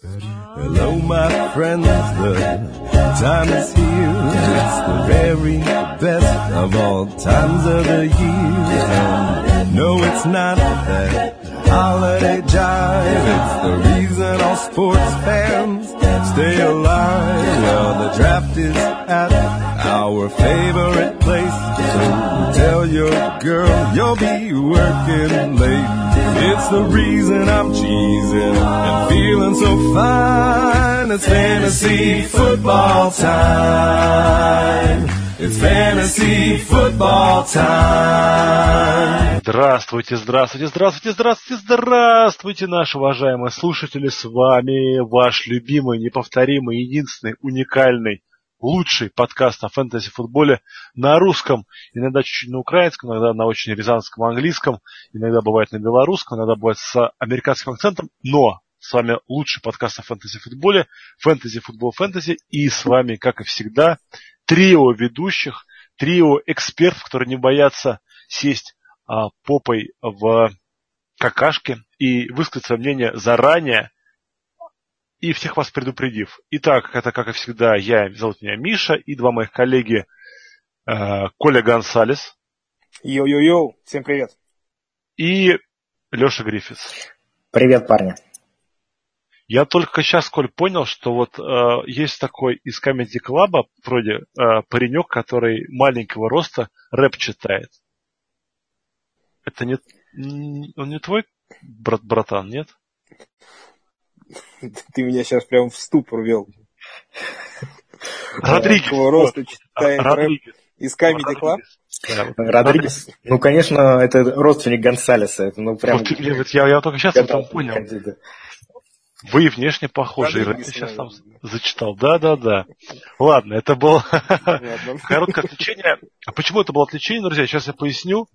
Hello, my friends, the time is here. It's the very best of all times of the year. And no, it's not that holiday jive. It's the reason all sports fans stay alive. Well, the draft is at our favorite place. So tell your girl you'll be working late. It's the reason I'm cheesing and feeling so fine. It's fantasy football time. It's fantasy football time. Здравствуйте, здравствуйте, здравствуйте, здравствуйте, здравствуйте, наши уважаемые слушатели. С вами ваш любимый, неповторимый, единственный, уникальный, лучший подкаст о фэнтези-футболе на русском, иногда чуть-чуть на украинском, иногда на очень рязанском английском, иногда бывает на белорусском, иногда бывает с американским акцентом, но с вами лучший подкаст о фэнтези-футболе, фэнтези-футбол фэнтези, и с вами, как и всегда, трио ведущих, трио экспертов, которые не боятся сесть а, попой в какашке и высказать свое мнение заранее, и всех вас предупредив. Итак, это, как и всегда, я, зовут меня Миша, и два моих коллеги э, Коля Гонсалес. Йоу-йоу-йоу, всем привет. И Леша Гриффитс. Привет, парни. Я только сейчас, Коль, понял, что вот э, есть такой из Comedy Club вроде э, паренек, который маленького роста рэп читает. Это не, он не твой брат, братан, нет? Ты меня сейчас прям в ступор ввел. Родригес. роста читает Родригес. Из Comedy Club? Родригес. Ну, конечно, это родственник Гонсалеса. Это, ну, прям... Вот, я, я только сейчас это понял. Вы и внешне похожи, ты сейчас там зачитал. Да, да, да. Ладно, это было короткое отвлечение. А почему это было отвлечение, друзья? Сейчас я поясню.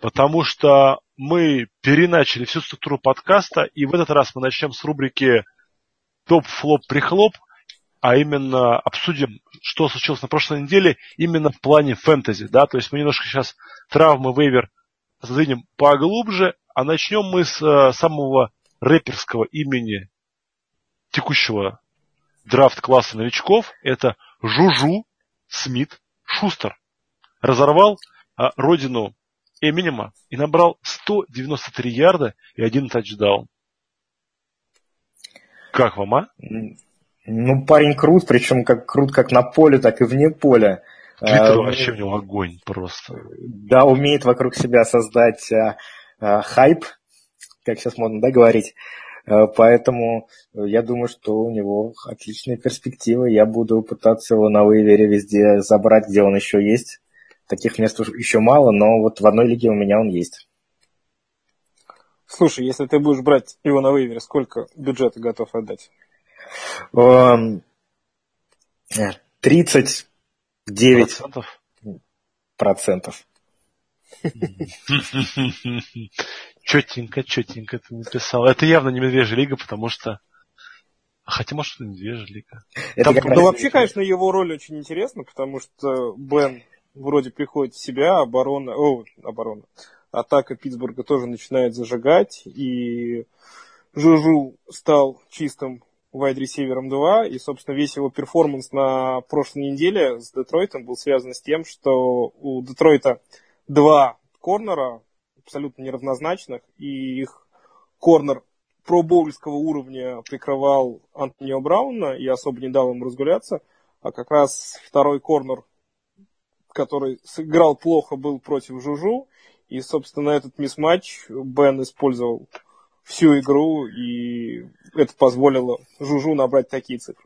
Потому что мы переначали всю структуру подкаста, и в этот раз мы начнем с рубрики топ-флоп-прихлоп, а именно обсудим, что случилось на прошлой неделе именно в плане фэнтези. Да? То есть мы немножко сейчас травмы вейвер задвинем поглубже, а начнем мы с э, самого рэперского имени текущего драфт-класса новичков. Это Жужу Смит Шустер. Разорвал а, родину Эминема и набрал 193 ярда и один тачдаун. Как вам, а? Ну, парень крут, причем как крут как на поле, так и вне поля. Твиттер а, вообще у него огонь просто. Да, умеет вокруг себя создать а, а, хайп, как сейчас модно да, говорить. А, поэтому я думаю, что у него отличные перспективы. Я буду пытаться его на вейвере везде забрать, где он еще есть. Таких мест еще мало, но вот в одной лиге у меня он есть. Слушай, если ты будешь брать его на вейвере, сколько бюджета готов отдать? 39 процентов. процентов. Четенько, четенько ты написал. Это явно не медвежья лига, потому что... Хотя, может, это медвежья лига. Это Там, ну, вообще, конечно, его роль очень интересна, потому что Бен вроде приходит в себя, оборона, о, оборона, атака Питтсбурга тоже начинает зажигать, и Жужу стал чистым вайд-ресивером 2, и, собственно, весь его перформанс на прошлой неделе с Детройтом был связан с тем, что у Детройта два корнера абсолютно неравнозначных, и их корнер пробоульского уровня прикрывал Антонио Брауна и особо не дал ему разгуляться, а как раз второй корнер который сыграл плохо, был против Жужу. И, собственно, этот мисс-матч Бен использовал всю игру, и это позволило Жужу набрать такие цифры.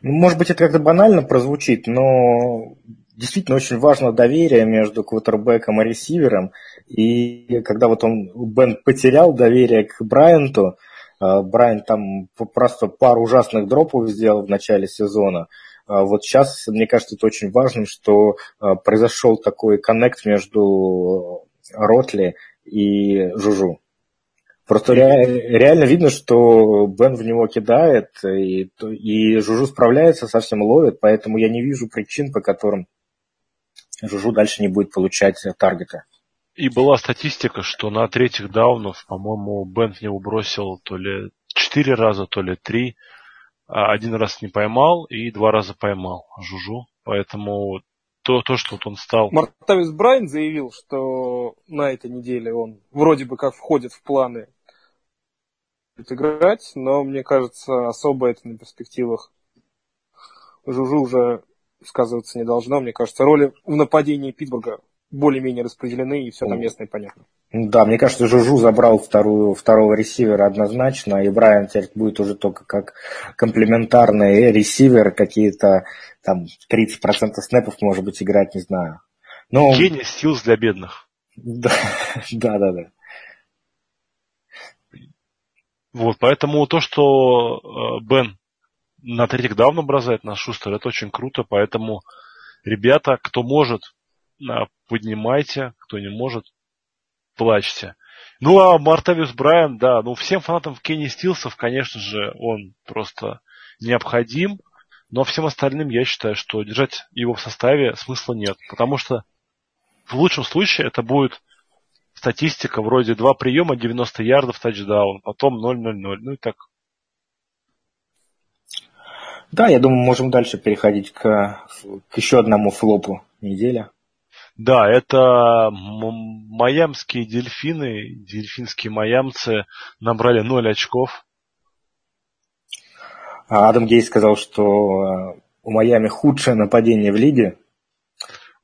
Ну, может быть, это как-то банально прозвучит, но действительно очень важно доверие между квотербеком и ресивером. И когда вот он, Бен потерял доверие к Брайанту, а, Брайан там просто пару ужасных дропов сделал в начале сезона, а вот сейчас, мне кажется, это очень важно, что а, произошел такой коннект между Ротли и Жужу. Просто реально видно, что Бен в него кидает, и, и Жужу справляется, совсем ловит, поэтому я не вижу причин, по которым Жужу дальше не будет получать таргеты. И была статистика, что на третьих даунов, по-моему, Бен в него бросил то ли четыре раза, то ли три. А один раз не поймал и два раза поймал Жужу. Поэтому то, то что вот он стал... Мартавис Брайан заявил, что на этой неделе он вроде бы как входит в планы играть, но мне кажется, особо это на перспективах Жужу уже сказываться не должно. Мне кажется, роли в нападении Питтсбурга более-менее распределены, и все там и понятно. Да, мне кажется, Жужу забрал вторую, второго ресивера однозначно, и Брайан теперь будет уже только как комплементарный ресивер, какие-то там 30% снэпов, может быть, играть, не знаю. Но... Гений Стилс для бедных. Да, да, да, да. Вот, поэтому то, что э, Бен на третьих даун бросает на Шустер, это очень круто, поэтому, ребята, кто может, поднимайте, кто не может, плачьте. Ну, а Мартавиус Брайан, да, ну, всем фанатам Кенни Стилсов, конечно же, он просто необходим, но всем остальным я считаю, что держать его в составе смысла нет, потому что в лучшем случае это будет статистика вроде два приема, 90 ярдов, тачдаун, потом 0-0-0, ну и так. Да, я думаю, можем дальше переходить к, к еще одному флопу недели. Да, это майамские дельфины, дельфинские майамцы набрали 0 очков. А Адам Гей сказал, что э, у Майами худшее нападение в лиге.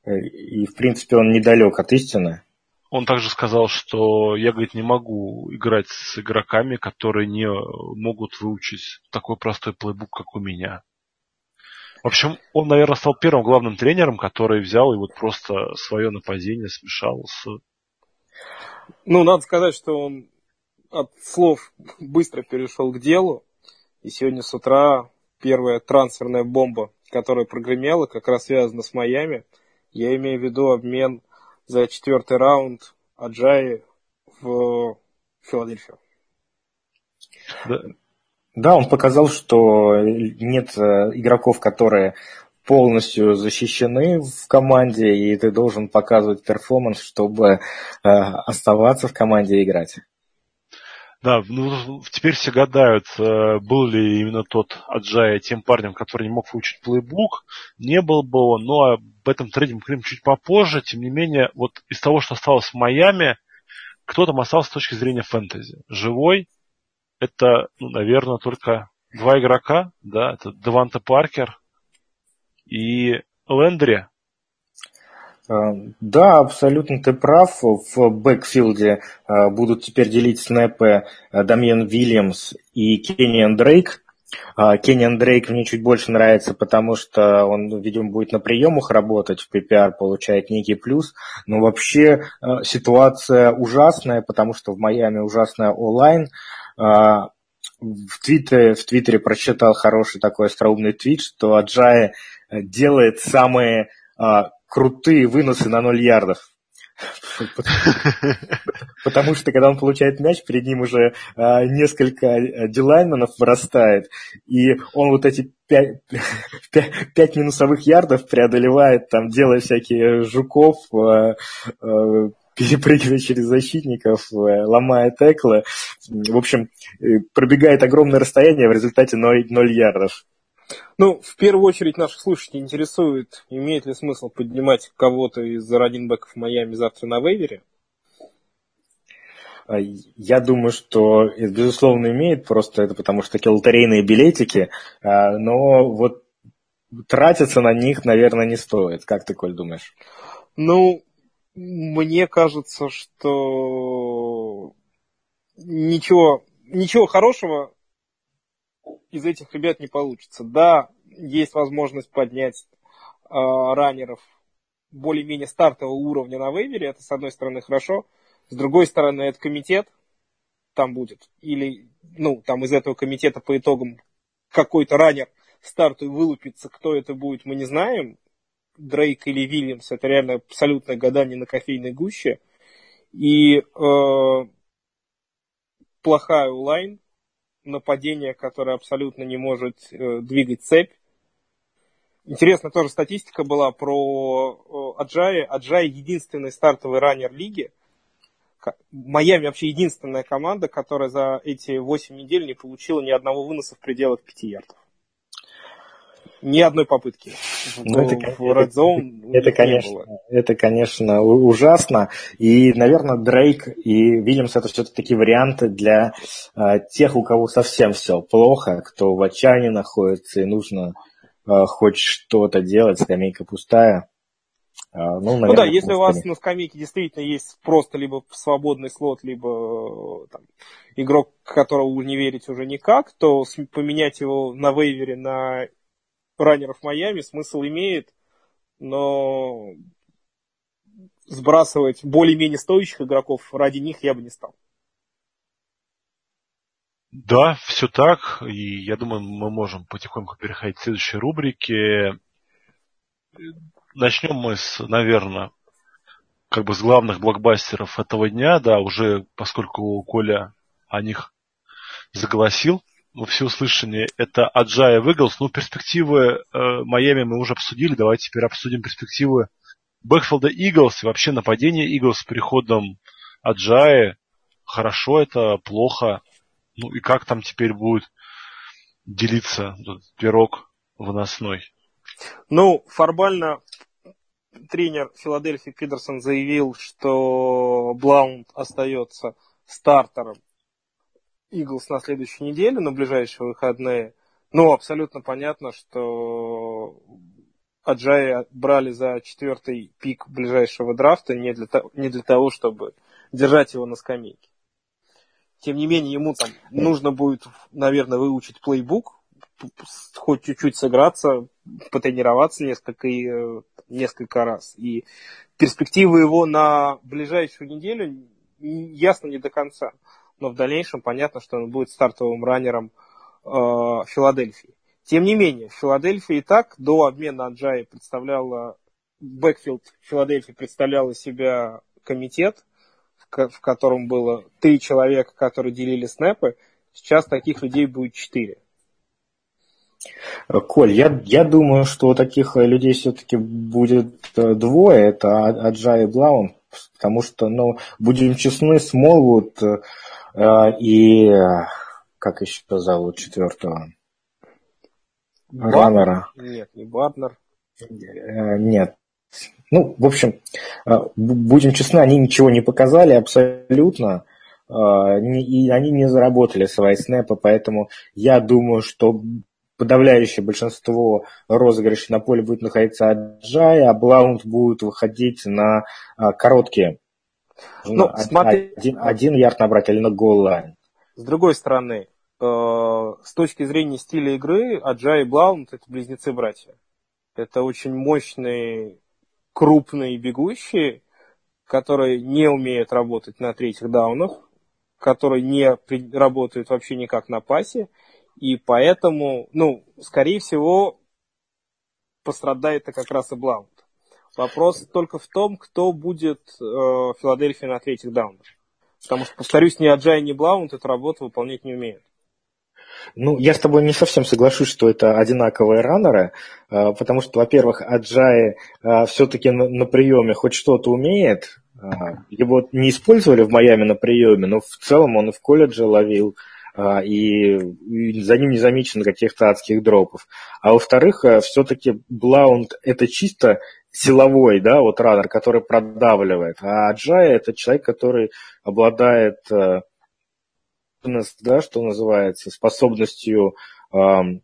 Э, и, в принципе, он недалек от истины. Он также сказал, что я, говорит, не могу играть с игроками, которые не могут выучить такой простой плейбук, как у меня. В общем, он, наверное, стал первым главным тренером, который взял и вот просто свое нападение смешал с... Ну, надо сказать, что он от слов быстро перешел к делу. И сегодня с утра первая трансферная бомба, которая прогремела, как раз связана с Майами. Я имею в виду обмен за четвертый раунд Аджаи в Филадельфию. Да. Да, он показал, что нет э, игроков, которые полностью защищены в команде, и ты должен показывать перформанс, чтобы э, оставаться в команде и играть. Да, ну теперь все гадают, э, был ли именно тот Аджай тем парнем, который не мог выучить плейбук, не был бы он, но об этом трейде мы чуть попозже. Тем не менее, вот из того, что осталось в Майами, кто там остался с точки зрения фэнтези? Живой, это, ну, наверное, только два игрока, да, это Деванта Паркер и Лендри. А, да, абсолютно ты прав. В бэкфилде а, будут теперь делить снэпы а, Дамьен Вильямс и Кенниан Дрейк. Кенниан Дрейк мне чуть больше нравится, потому что он, видимо, будет на приемах работать, в PPR получает некий плюс. Но вообще ситуация ужасная, потому что в Майами ужасная онлайн. В Твиттере, в Твиттере прочитал хороший такой остроумный твит, что Аджай э, делает самые крутые выносы на 0 ярдов. Потому что, когда он получает мяч, перед ним уже а, несколько э, дилайнменов вырастает, и он вот эти пять, пять минусовых ярдов преодолевает, там, делая всякие жуков, а, а, перепрыгивая через защитников, ломая теклы. В общем, э, пробегает огромное расстояние, в результате 0, 0 ярдов. Ну, в первую очередь наших слушателей интересует, имеет ли смысл поднимать кого-то из раненбеков Майами завтра на вейвере? А, я думаю, что безусловно, имеет, просто это потому что такие лотерейные билетики, а, но вот тратиться на них, наверное, не стоит. Как ты, Коль, думаешь? Ну, мне кажется, что ничего, ничего хорошего из этих ребят не получится. Да, есть возможность поднять э, раннеров более-менее стартового уровня на вейвере. Это, с одной стороны, хорошо. С другой стороны, это комитет там будет. Или, ну, там из этого комитета по итогам какой-то раннер старту вылупится. Кто это будет, мы не знаем. Дрейк или Вильямс, это реально абсолютное гадание на кофейной гуще. И э, плохая улайн, нападение, которое абсолютно не может э, двигать цепь. Интересно, тоже статистика была про э, Аджая. Аджай единственный стартовый раннер лиги, Майами вообще единственная команда, которая за эти 8 недель не получила ни одного выноса в пределах 5 ярдов. Ни одной попытки. Ну, это, в Red Zone это, конечно, это, конечно, ужасно. И, наверное, Дрейк и Вильямс это все-таки варианты для а, тех, у кого совсем все плохо, кто в отчаянии находится и нужно а, хоть что-то делать, скамейка пустая. А, ну, наверное, ну да, если у вас на скамейке действительно есть просто либо свободный слот, либо там, игрок, которого вы не верите уже никак, то поменять его на вейвере на раннеров Майами смысл имеет, но сбрасывать более-менее стоящих игроков ради них я бы не стал. Да, все так. И я думаю, мы можем потихоньку переходить к следующей рубрике. Начнем мы с, наверное, как бы с главных блокбастеров этого дня, да, уже поскольку Коля о них заголосил во всеуслышание, это Аджая Выглс. Ну, перспективы э, Майами мы уже обсудили, давайте теперь обсудим перспективы Бэкфилда Иглс и вообще нападение Иглс с приходом Аджая. Хорошо это, плохо. Ну и как там теперь будет делиться этот пирог выносной? Ну, формально тренер Филадельфии Пидерсон заявил, что Блаунд остается стартером Иглс на следующей неделе, на ближайшие выходные. Но абсолютно понятно, что Аджая брали за четвертый пик ближайшего драфта не для, не для того, чтобы держать его на скамейке. Тем не менее, ему там нужно будет, наверное, выучить плейбук, хоть чуть-чуть сыграться, потренироваться несколько, э, несколько раз. И перспективы его на ближайшую неделю ясно не до конца. Но в дальнейшем понятно, что он будет стартовым раннером э, Филадельфии. Тем не менее, Филадельфия и так до обмена Аджаи представляла, бэкфилд Филадельфии представляла себя комитет, в котором было три человека, которые делили снэпы. Сейчас таких людей будет четыре. Коль, я, я думаю, что таких людей все-таки будет э, двое. Это Аджай и Блаун. Потому что, ну, будем честны, Смолвуд э, и как еще зовут четвертого? Раннера. Нет, не Бартнер. Э, нет. Ну, в общем, э, будем честны, они ничего не показали абсолютно. И они не заработали свои снэпы, поэтому я думаю, что подавляющее большинство розыгрышей на поле будет находиться от Аджай, а Блаунд будет выходить на а, короткие. Ну, один, смотри... один, один ярд набрать или на goal line. С другой стороны, э, с точки зрения стиля игры, Аджай и Блаунд это близнецы-братья. Это очень мощные, крупные бегущие, которые не умеют работать на третьих даунах, которые не работают вообще никак на пасе, и поэтому, ну, скорее всего, пострадает это как раз и Блаунд. Вопрос только в том, кто будет э, в на третьих даунах. Потому что, повторюсь, ни Аджай, ни Блаунд эту работу выполнять не умеют. Ну, я с тобой не совсем соглашусь, что это одинаковые раннеры, э, потому что, во-первых, Аджай э, все-таки на приеме хоть что-то умеет. Э, его не использовали в Майами на приеме, но в целом он и в колледже ловил и, за ним не замечено каких-то адских дропов. А во-вторых, все-таки Блаунд это чисто силовой, да, вот раннер, который продавливает, а Аджая это человек, который обладает э, да, что называется, способностью э,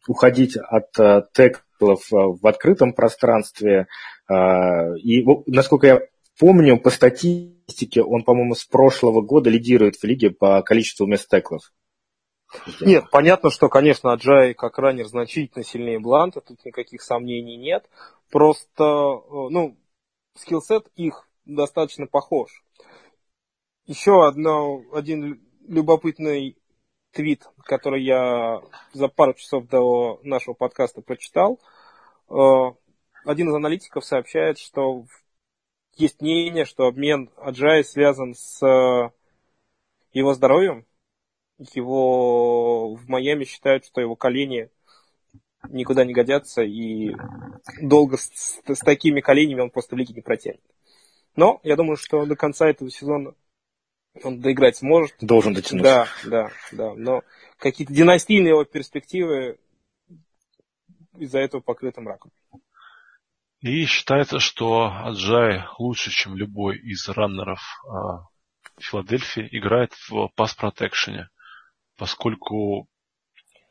уходить от э, теклов э, в открытом пространстве. Э, и, насколько я помню, по статистике он, по-моему, с прошлого года лидирует в лиге по количеству мест теклов. Нет, понятно, что, конечно, Аджай как раннер значительно сильнее Бланта, тут никаких сомнений нет. Просто, э, ну, скиллсет их достаточно похож. Еще одно, один любопытный твит, который я за пару часов до нашего подкаста прочитал. Э, один из аналитиков сообщает, что есть мнение, что обмен Аджай связан с э, его здоровьем, его в Майами считают, что его колени никуда не годятся, и долго с, с, с такими коленями он просто в лиге не протянет. Но я думаю, что до конца этого сезона Он доиграть сможет. Должен дотянуть. Да, да, да. Но какие-то династийные его перспективы из-за этого покрыты мраком. И считается, что Аджай лучше, чем любой из раннеров а, Филадельфии, играет в пас-протекшене, поскольку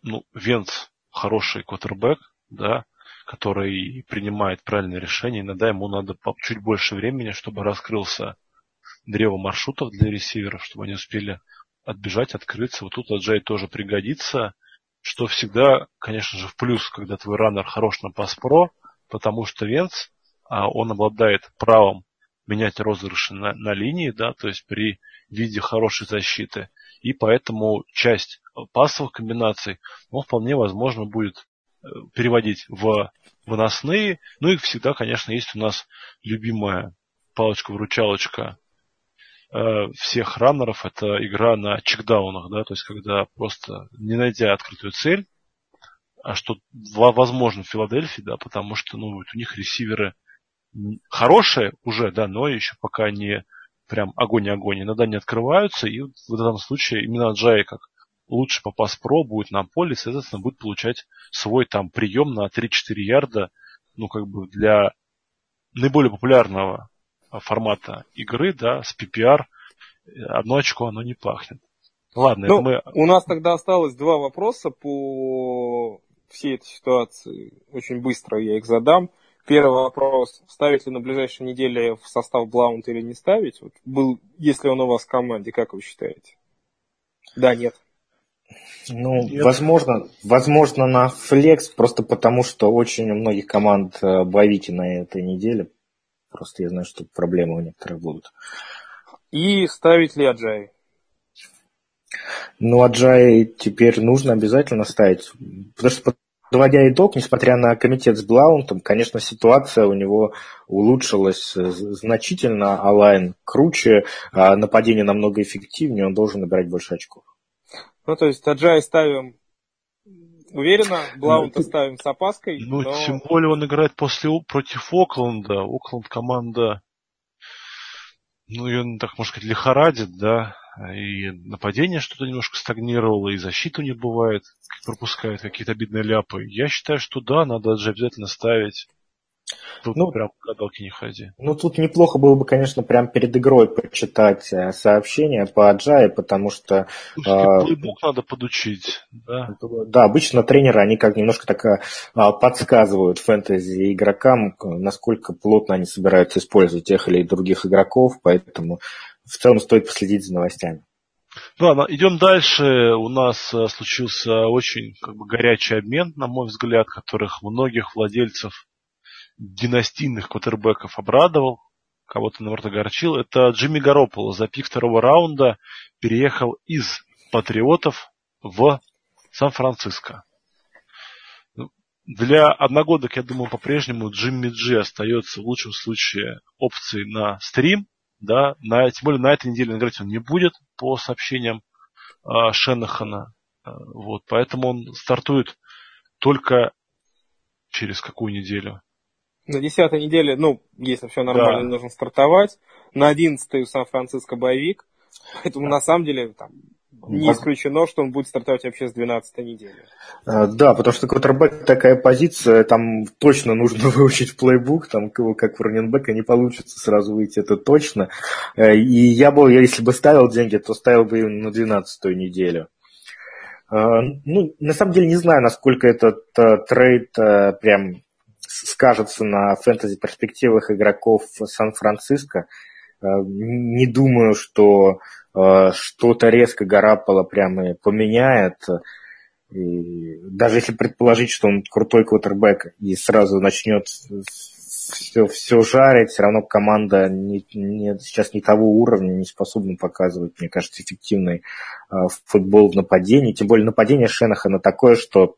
ну, Венц хороший квотербек, да, который принимает правильные решения. Иногда ему надо чуть больше времени, чтобы раскрылся древо маршрутов для ресиверов, чтобы они успели отбежать, открыться. Вот тут Аджай тоже пригодится, что всегда, конечно же, в плюс, когда твой раннер хорош на пас-про, потому что Венц, а, он обладает правом менять розыгрыши на, на линии, да, то есть при виде хорошей защиты. И поэтому часть пасовых комбинаций, он вполне возможно будет э, переводить в выносные. Ну и всегда, конечно, есть у нас любимая палочка-выручалочка э, всех раннеров. Это игра на чекдаунах, да, то есть когда просто не найдя открытую цель, а что возможно в Филадельфии, да, потому что ну, у них ресиверы хорошие уже, да, но еще пока не прям огонь-огонь, иногда не открываются, и в этом случае именно Джай как лучше по пас-про будет на поле, соответственно, будет получать свой там прием на 3-4 ярда, ну, как бы для наиболее популярного формата игры, да, с PPR, одно очко оно не пахнет. Ладно, ну, это мы... У нас тогда осталось два вопроса по всей этой ситуации. Очень быстро я их задам. Первый вопрос. Ставить ли на ближайшей неделе в состав Блаунт или не ставить? Вот был, если он у вас в команде, как вы считаете? Да, нет. Ну, нет. возможно, возможно на флекс, просто потому что очень у многих команд э, боевики на этой неделе. Просто я знаю, что проблемы у некоторых будут. И ставить ли Аджай? Ну, Аджай теперь нужно обязательно ставить. Потому что Подводя итог, несмотря на комитет с Блаунтом, конечно, ситуация у него улучшилась значительно, Алайн круче, а нападение намного эффективнее, он должен набирать больше очков. Ну, то есть Таджай ставим уверенно, Блаунта ну, ставим с опаской. Ну, но... тем более он играет после против Окленда. Окленд команда, ну, ее, так можно сказать, лихорадит, да и нападение что-то немножко стагнировало, и защиту не бывает, пропускает какие-то обидные ляпы. Я считаю, что да, надо же обязательно ставить. Тут ну, прям гадалки не ходи. Ну, тут неплохо было бы, конечно, прям перед игрой почитать э, сообщения по Аджае, потому что... Э, плейбук надо подучить, да? Да, обычно тренеры, они как немножко так э, подсказывают фэнтези игрокам, насколько плотно они собираются использовать тех или других игроков, поэтому в целом стоит последить за новостями. Ладно, идем дальше. У нас э, случился очень как бы, горячий обмен, на мой взгляд, которых многих владельцев династийных квотербеков обрадовал, кого-то, наоборот, огорчил. Это Джимми Гарополо за пик второго раунда переехал из Патриотов в Сан-Франциско. Ну, для одногодок, я думаю, по-прежнему Джимми Джи остается в лучшем случае опцией на стрим, да, на, тем более на этой неделе играть он не будет по сообщениям э, Шенахана, э, вот, поэтому он стартует только через какую неделю? На десятой неделе, ну, если все нормально, да. нужно стартовать. На одиннадцатой у Сан-Франциско боевик. Поэтому да. на самом деле там не исключено, что он будет стартовать вообще с 12 недели. А, да, потому что квотербек такая позиция, там точно нужно выучить плейбук, там как в раненбека не получится сразу выйти, это точно. Э, и я бы, если бы ставил деньги, то ставил бы на 12 неделю. А, ну, на самом деле не знаю, насколько этот э, трейд э, прям скажется на фэнтези перспективах игроков Сан-Франциско. Не думаю, что Э, что-то резко Гарапало прямо поменяет. И даже если предположить, что он крутой квотербек и сразу начнет все, все жарить, все равно команда не, не, сейчас не того уровня, не способна показывать, мне кажется, эффективный э, футбол в нападении. Тем более нападение Шенахана такое, что,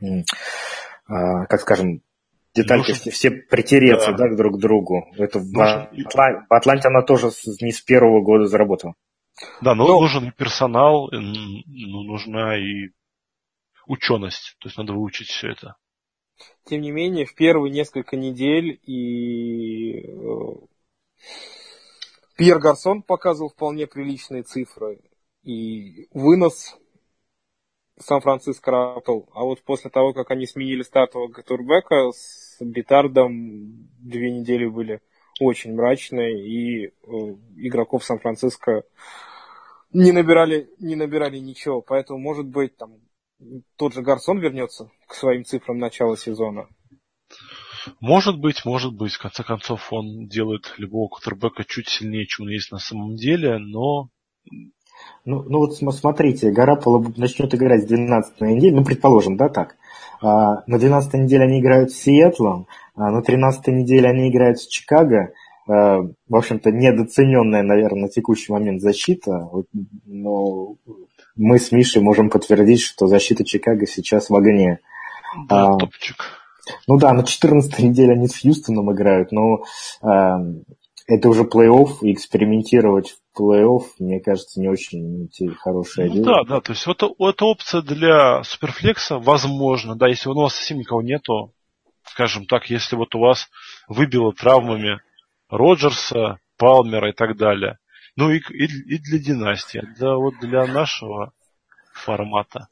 э, как скажем, детальки Нужен... все притереться да. Да, друг к другу. Это в, Атланте, в Атланте она тоже не с первого года заработала. Да, но, но... нужен и персонал, ну, нужна и ученость. То есть надо выучить все это. Тем не менее, в первые несколько недель и э, Пьер Гарсон показывал вполне приличные цифры. И вынос Сан-Франциско работал. А вот после того, как они сменили стартового Гатурбека, с Битардом две недели были очень мрачные, и э, игроков Сан-Франциско не набирали, не набирали ничего. Поэтому, может быть, там тот же Гарсон вернется к своим цифрам начала сезона. Может быть, может быть. В конце концов, он делает любого кутербека чуть сильнее, чем он есть на самом деле, но... Ну, ну вот смотрите, Гараполо начнет играть с 12 недели, ну, предположим, да, так. А, на 12 неделе они играют с Сиэтлом, а на 13 неделе они играют с Чикаго. А, в общем-то, недооцененная, наверное, на текущий момент защита. Но мы с Мишей можем подтвердить, что защита Чикаго сейчас в огне. Да, а, топчик. Ну да, на 14 неделе они с Хьюстоном играют, но э, это уже плей-офф, и экспериментировать в плей-офф, мне кажется, не очень хорошая ну, идея. Да, да, то есть это, это опция для суперфлекса, возможно, да, если у вас совсем никого нету, скажем так, если вот у вас выбило травмами Роджерса, Палмера и так далее. Ну и, и, и для династии, да вот для нашего формата.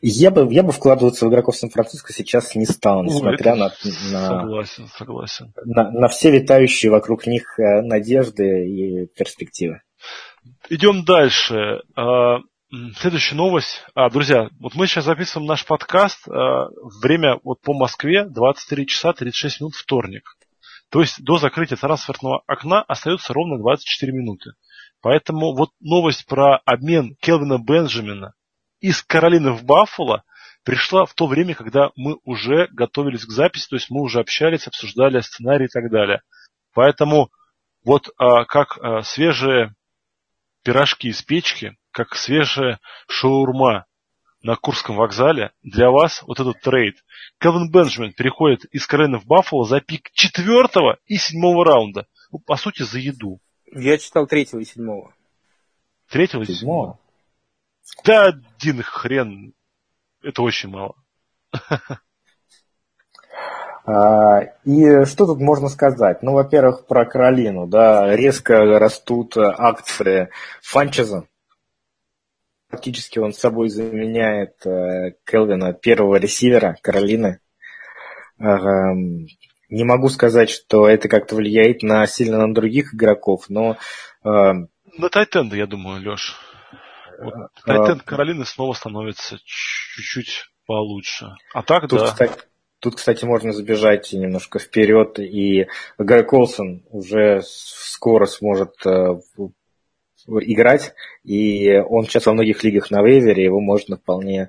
Я бы, я бы вкладываться в игроков Сан-Франциско сейчас не стал, несмотря на, на, согласен, согласен. На, на все витающие вокруг них э, надежды и перспективы. Идем дальше. А, следующая новость. А, друзья, вот мы сейчас записываем наш подкаст. А, время вот по Москве 23 часа 36 минут вторник. То есть до закрытия трансферного окна остается ровно 24 минуты. Поэтому вот новость про обмен Келвина Бенджамина из Каролины в Баффало пришла в то время, когда мы уже готовились к записи, то есть мы уже общались, обсуждали сценарий и так далее. Поэтому вот а, как а, свежие пирожки из печки, как свежая шаурма на Курском вокзале, для вас вот этот трейд. Кевин Бенджамин переходит из Каролины в Баффало за пик четвертого и седьмого раунда. Ну, по сути, за еду. Я читал третьего и седьмого. Третьего и седьмого? Да один хрен. Это очень мало. А, и что тут можно сказать? Ну, во-первых, про Каролину. Да, резко растут акции Фанчеза. Фактически он собой заменяет э, Келвина, первого ресивера Каролины. Не могу сказать, что это как-то влияет на сильно на других игроков, но... На Тайтенда, я думаю, Леш. Вот, Тайтенд а, Каролины снова становится чуть-чуть получше. А так, тут, да. Кстати, тут, кстати, можно забежать немножко вперед, и Гай Колсон уже скоро сможет э, играть, и он сейчас во многих лигах на вейвере, его можно вполне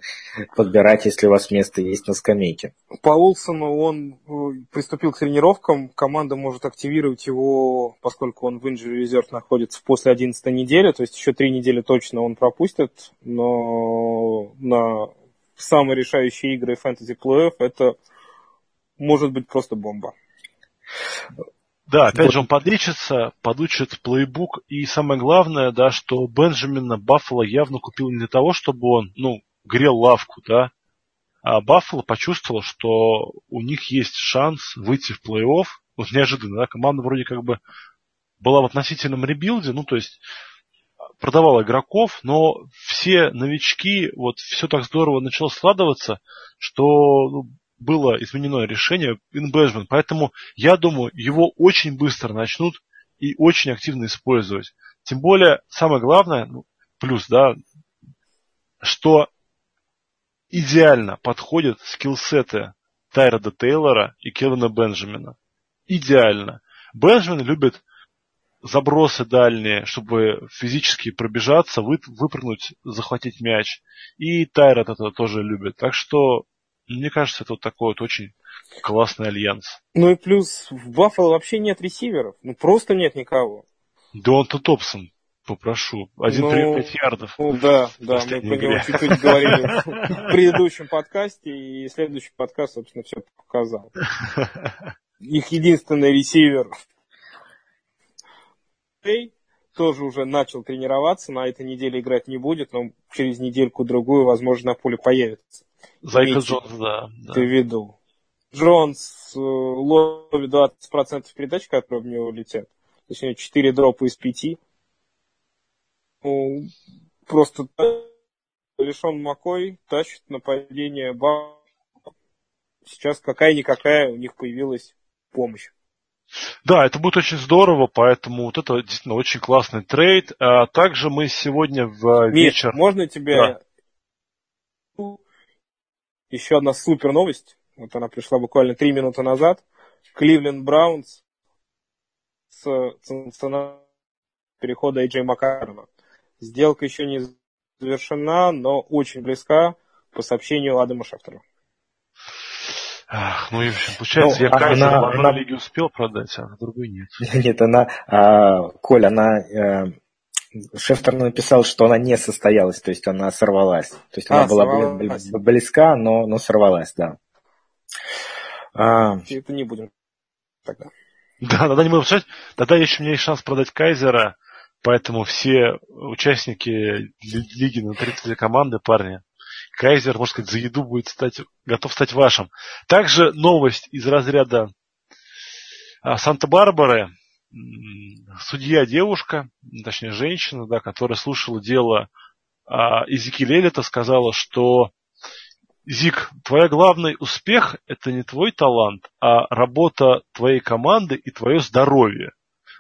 подбирать, если у вас место есть на скамейке. По Улсону он э, приступил к тренировкам, команда может активировать его, поскольку он в injury reserve находится после 11 недели, то есть еще три недели точно он пропустит, но на самые решающие игры фэнтези плей-офф это может быть просто бомба. Да, опять вот. же, он подлечится, подучит playbook, и самое главное, да, что Бенджамина Баффало явно купил не для того, чтобы он, ну, грел лавку, да, а Баффало почувствовал, что у них есть шанс выйти в плей-офф, вот неожиданно, да, команда вроде как бы была в относительном ребилде, ну, то есть продавала игроков, но все новички, вот все так здорово начало складываться, что ну, было изменено решение Инбэджмент, поэтому я думаю, его очень быстро начнут и очень активно использовать. Тем более, самое главное, ну, плюс, да, что идеально подходят скиллсеты Тайрода Тейлора и Кевина Бенджамина. Идеально. Бенджамин любит забросы дальние, чтобы физически пробежаться, выпрыгнуть, захватить мяч. И Тайрод это тоже любит. Так что мне кажется, это вот такой вот очень классный альянс. Ну и плюс в Баффало вообще нет ресиверов. Ну просто нет никого. Донта Топсон, попрошу. Один ну, прием 5 ярдов. Ну, да, да, мы про него чуть-чуть говорили в предыдущем подкасте, и следующий подкаст, собственно, все показал. Их единственный ресивер тоже уже начал тренироваться, на этой неделе играть не будет, но через недельку-другую, возможно, на поле появится. Зайка Джонс, да. да. Ты виду. Джонс э, ловит 20% передач, которые в него летят. точнее 4 дропа из 5. Ну, просто Лишон Макой тащит нападение Ба. Сейчас какая-никакая у них появилась помощь. Да, это будет очень здорово, поэтому вот это действительно очень классный трейд. А также мы сегодня в Миш, вечер... можно тебе да. Еще одна супер новость? Вот она пришла буквально три минуты назад. Кливленд Браунс с цена перехода Эйджей Макарона. Сделка еще не завершена, но очень близка по сообщению Адама Шефтера. Ах, ну и получается, ну, я Кайзер она, она... лиги успел продать, а на другой нет. Нет, она, а, Коль, она а, Шефтер написал, что она не состоялась, то есть она сорвалась. То есть а, она была сорвалась. близка, но, но сорвалась, да. А... Это не будем тогда. Да, тогда не будем обсуждать. Тогда еще у меня есть шанс продать Кайзера, поэтому все участники лиги на 30 команды, парни, Кайзер, можно сказать, за еду будет стать, готов стать вашим. Также новость из разряда а, Санта-Барбары. Судья девушка, точнее женщина, да, которая слушала дело а, Изики Лелета, сказала, что Зик, твой главный успех – это не твой талант, а работа твоей команды и твое здоровье.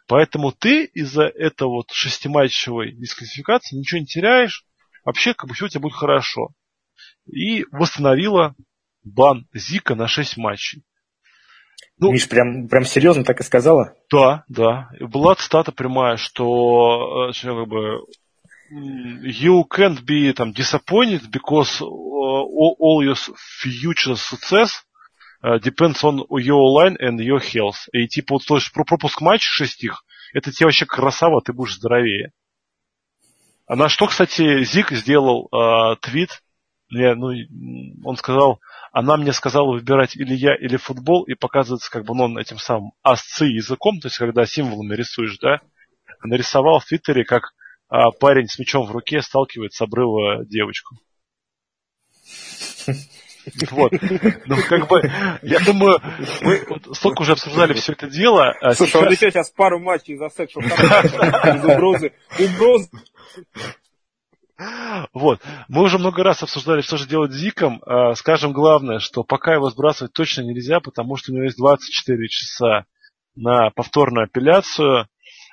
Поэтому ты из-за этого вот шестиматчевой дисквалификации ничего не теряешь, вообще как бы все у тебя будет хорошо и восстановила бан Зика на 6 матчей. Ну, Миш, прям, прям серьезно так и сказала? Да, да. Была цитата прямая, что, э, как бы, you can't be там, disappointed because э, all your future success э, depends on your line and your health. И типа вот слышишь про пропуск матча шестих, это тебе вообще красава, ты будешь здоровее. А на что, кстати, Зик сделал э, твит, я, ну, он сказал, она мне сказала выбирать или я, или футбол, и показывается, как бы, ну, он этим самым асци языком, то есть, когда символами рисуешь, да, нарисовал в Твиттере, как а, парень с мячом в руке сталкивает с обрыва девочку. Вот. Ну, как бы, я думаю, мы вот столько уже обсуждали все это дело. А Слушай, сейчас... он еще сейчас пару матчей за секшн угрозы. Угрозы вот. Мы уже много раз обсуждали, что же делать с Зиком. А, скажем главное, что пока его сбрасывать точно нельзя, потому что у него есть 24 часа на повторную апелляцию.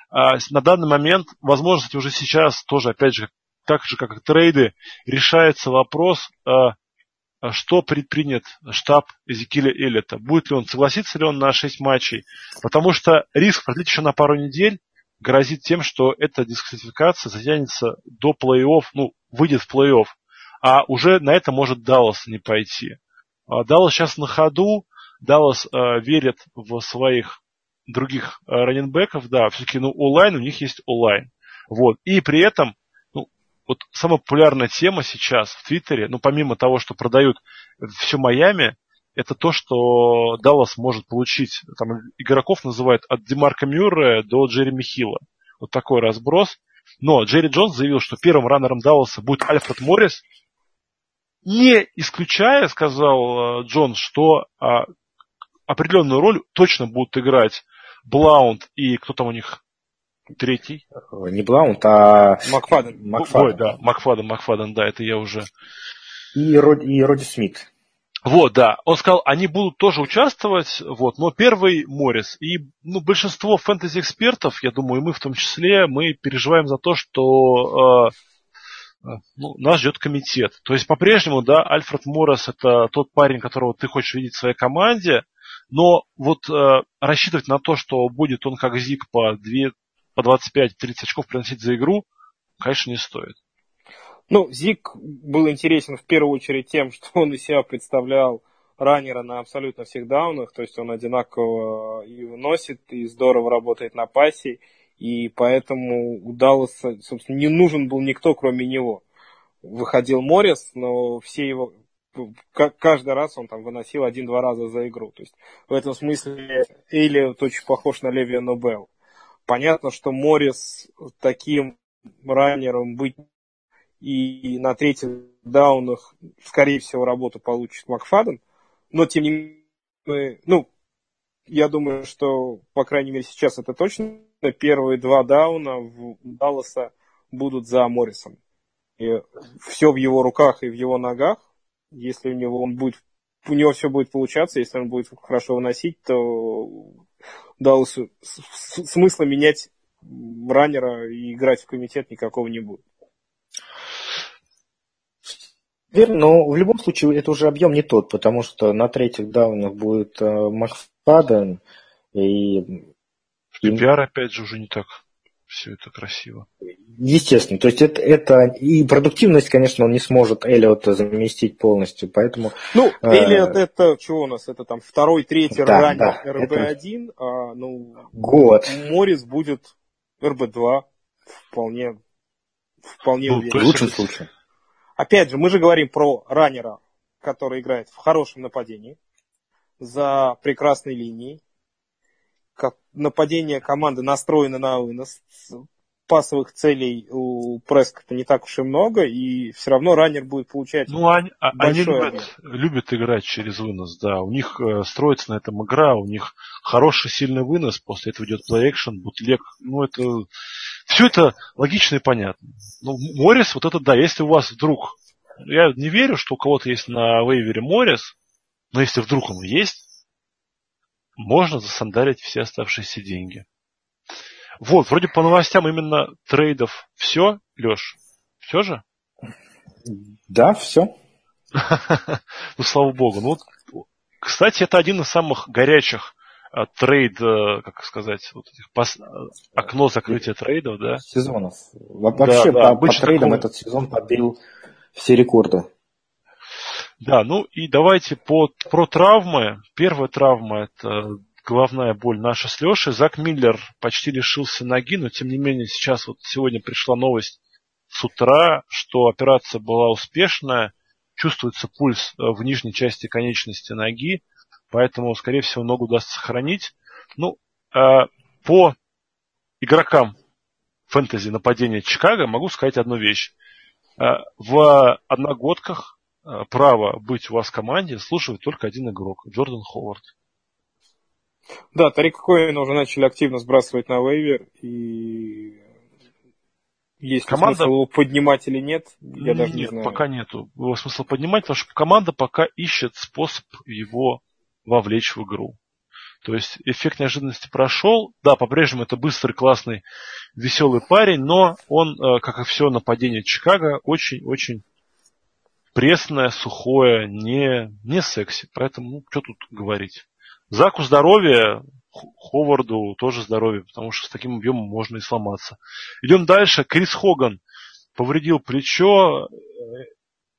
А на данный момент, возможно, уже сейчас тоже, опять же, так же, как и трейды, решается вопрос, а, что предпринят штаб Эзекиля Эллита. Будет ли он, согласится ли он на 6 матчей. Потому что риск продлить еще на пару недель грозит тем, что эта дисквалификация затянется до плей-офф, ну, выйдет в плей-офф, а уже на это может Даллас не пойти. А Даллас сейчас на ходу, Даллас э, верит в своих других э, раненбеков, да, все-таки, ну, онлайн у них есть онлайн. Вот. И при этом, ну, вот самая популярная тема сейчас в Твиттере, ну, помимо того, что продают все Майами, это то, что Даллас может получить, там игроков называют от Демарка Мюррея до Джереми Хилла. Вот такой разброс. Но Джерри Джонс заявил, что первым раннером Далласа будет Альфред Моррис, не исключая, сказал э, Джонс, что а, определенную роль точно будут играть Блаунд и кто там у них третий? Не Блаунд, а Макфаден. Макфаден. Ой, да, Макфаден, Макфаден, да, это я уже... И Роди, и Роди Смит. Вот, да. Он сказал, они будут тоже участвовать, вот, но первый Моррис. И ну, большинство фэнтези-экспертов, я думаю, и мы в том числе, мы переживаем за то, что э, ну, нас ждет комитет. То есть по-прежнему, да, Альфред Моррис это тот парень, которого ты хочешь видеть в своей команде, но вот э, рассчитывать на то, что будет он как Зик по, 2, по 25-30 очков приносить за игру, конечно, не стоит. Ну, Зик был интересен в первую очередь тем, что он из себя представлял раннера на абсолютно всех даунах, то есть он одинаково и выносит, и здорово работает на пасе, и поэтому удалось, собственно, не нужен был никто, кроме него. Выходил Моррис, но все его, каждый раз он там выносил один-два раза за игру. То есть в этом смысле Эллиот очень похож на Левия Нобел. Понятно, что Моррис таким раннером быть и на третьих даунах, скорее всего, работу получит Макфаден. Но, тем не менее, ну, я думаю, что, по крайней мере, сейчас это точно, первые два дауна в Далласа будут за Моррисом. И все в его руках и в его ногах. Если у него он будет, у него все будет получаться, если он будет хорошо выносить, то Далласу смысла менять раннера и играть в комитет никакого не будет. Верно, но в любом случае это уже объем не тот, потому что на третьих даунах будет э, Макфаден и... PPR опять же уже не так все это красиво. Естественно, то есть это, это и продуктивность, конечно, он не сможет Эллиота заместить полностью, поэтому... Ну, э, Эллиот это, чего у нас, это там второй, третий да, ранее да, РБ-1, это... а, ну, Год. Морис будет РБ-2 вполне, вполне ну, уверен. В лучшем случае. Опять же, мы же говорим про раннера, который играет в хорошем нападении, за прекрасной линией. Нападение команды настроено на вынос. Пасовых целей у Прескота не так уж и много, и все равно раннер будет получать Ну, они, а, они любят, любят играть через вынос, да. У них э, строится на этом игра, у них хороший сильный вынос, после этого идет play-action, бутлег. Ну, это все это логично и понятно. Ну, Моррис, вот это да, если у вас вдруг, я не верю, что у кого-то есть на вейвере Моррис, но если вдруг он есть, можно засандалить все оставшиеся деньги. Вот, вроде по новостям именно трейдов все, Леш, все же? Да, все. ну, слава богу. Ну, кстати, это один из самых горячих а, trade, э, как сказать, вот этих пос... окно закрытия трейдов, да? Сезонов. Вообще да, по, да, по трейдам такого... этот сезон побил все рекорды. Да, ну и давайте по, про травмы. Первая травма это головная боль наша с Лешей. Зак Миллер почти лишился ноги, но тем не менее сейчас вот сегодня пришла новость с утра, что операция была успешная. Чувствуется пульс э, в нижней части конечности ноги поэтому, скорее всего, ногу удастся сохранить. Ну, э, по игрокам фэнтези нападения Чикаго могу сказать одну вещь. Э, в одногодках э, право быть у вас в команде слушает только один игрок, Джордан Ховард. Да, Тарик Коин уже начали активно сбрасывать на вейвер, и есть команда... смысл его поднимать или нет, я нет, даже не знаю. пока нету его смысла поднимать, потому что команда пока ищет способ его вовлечь в игру. То есть эффект неожиданности прошел. Да, по-прежнему это быстрый, классный, веселый парень, но он, э, как и все нападение Чикаго, очень-очень пресное, сухое, не, не секси. Поэтому, ну, что тут говорить. Заку здоровья, Ховарду тоже здоровье, потому что с таким объемом можно и сломаться. Идем дальше. Крис Хоган повредил плечо.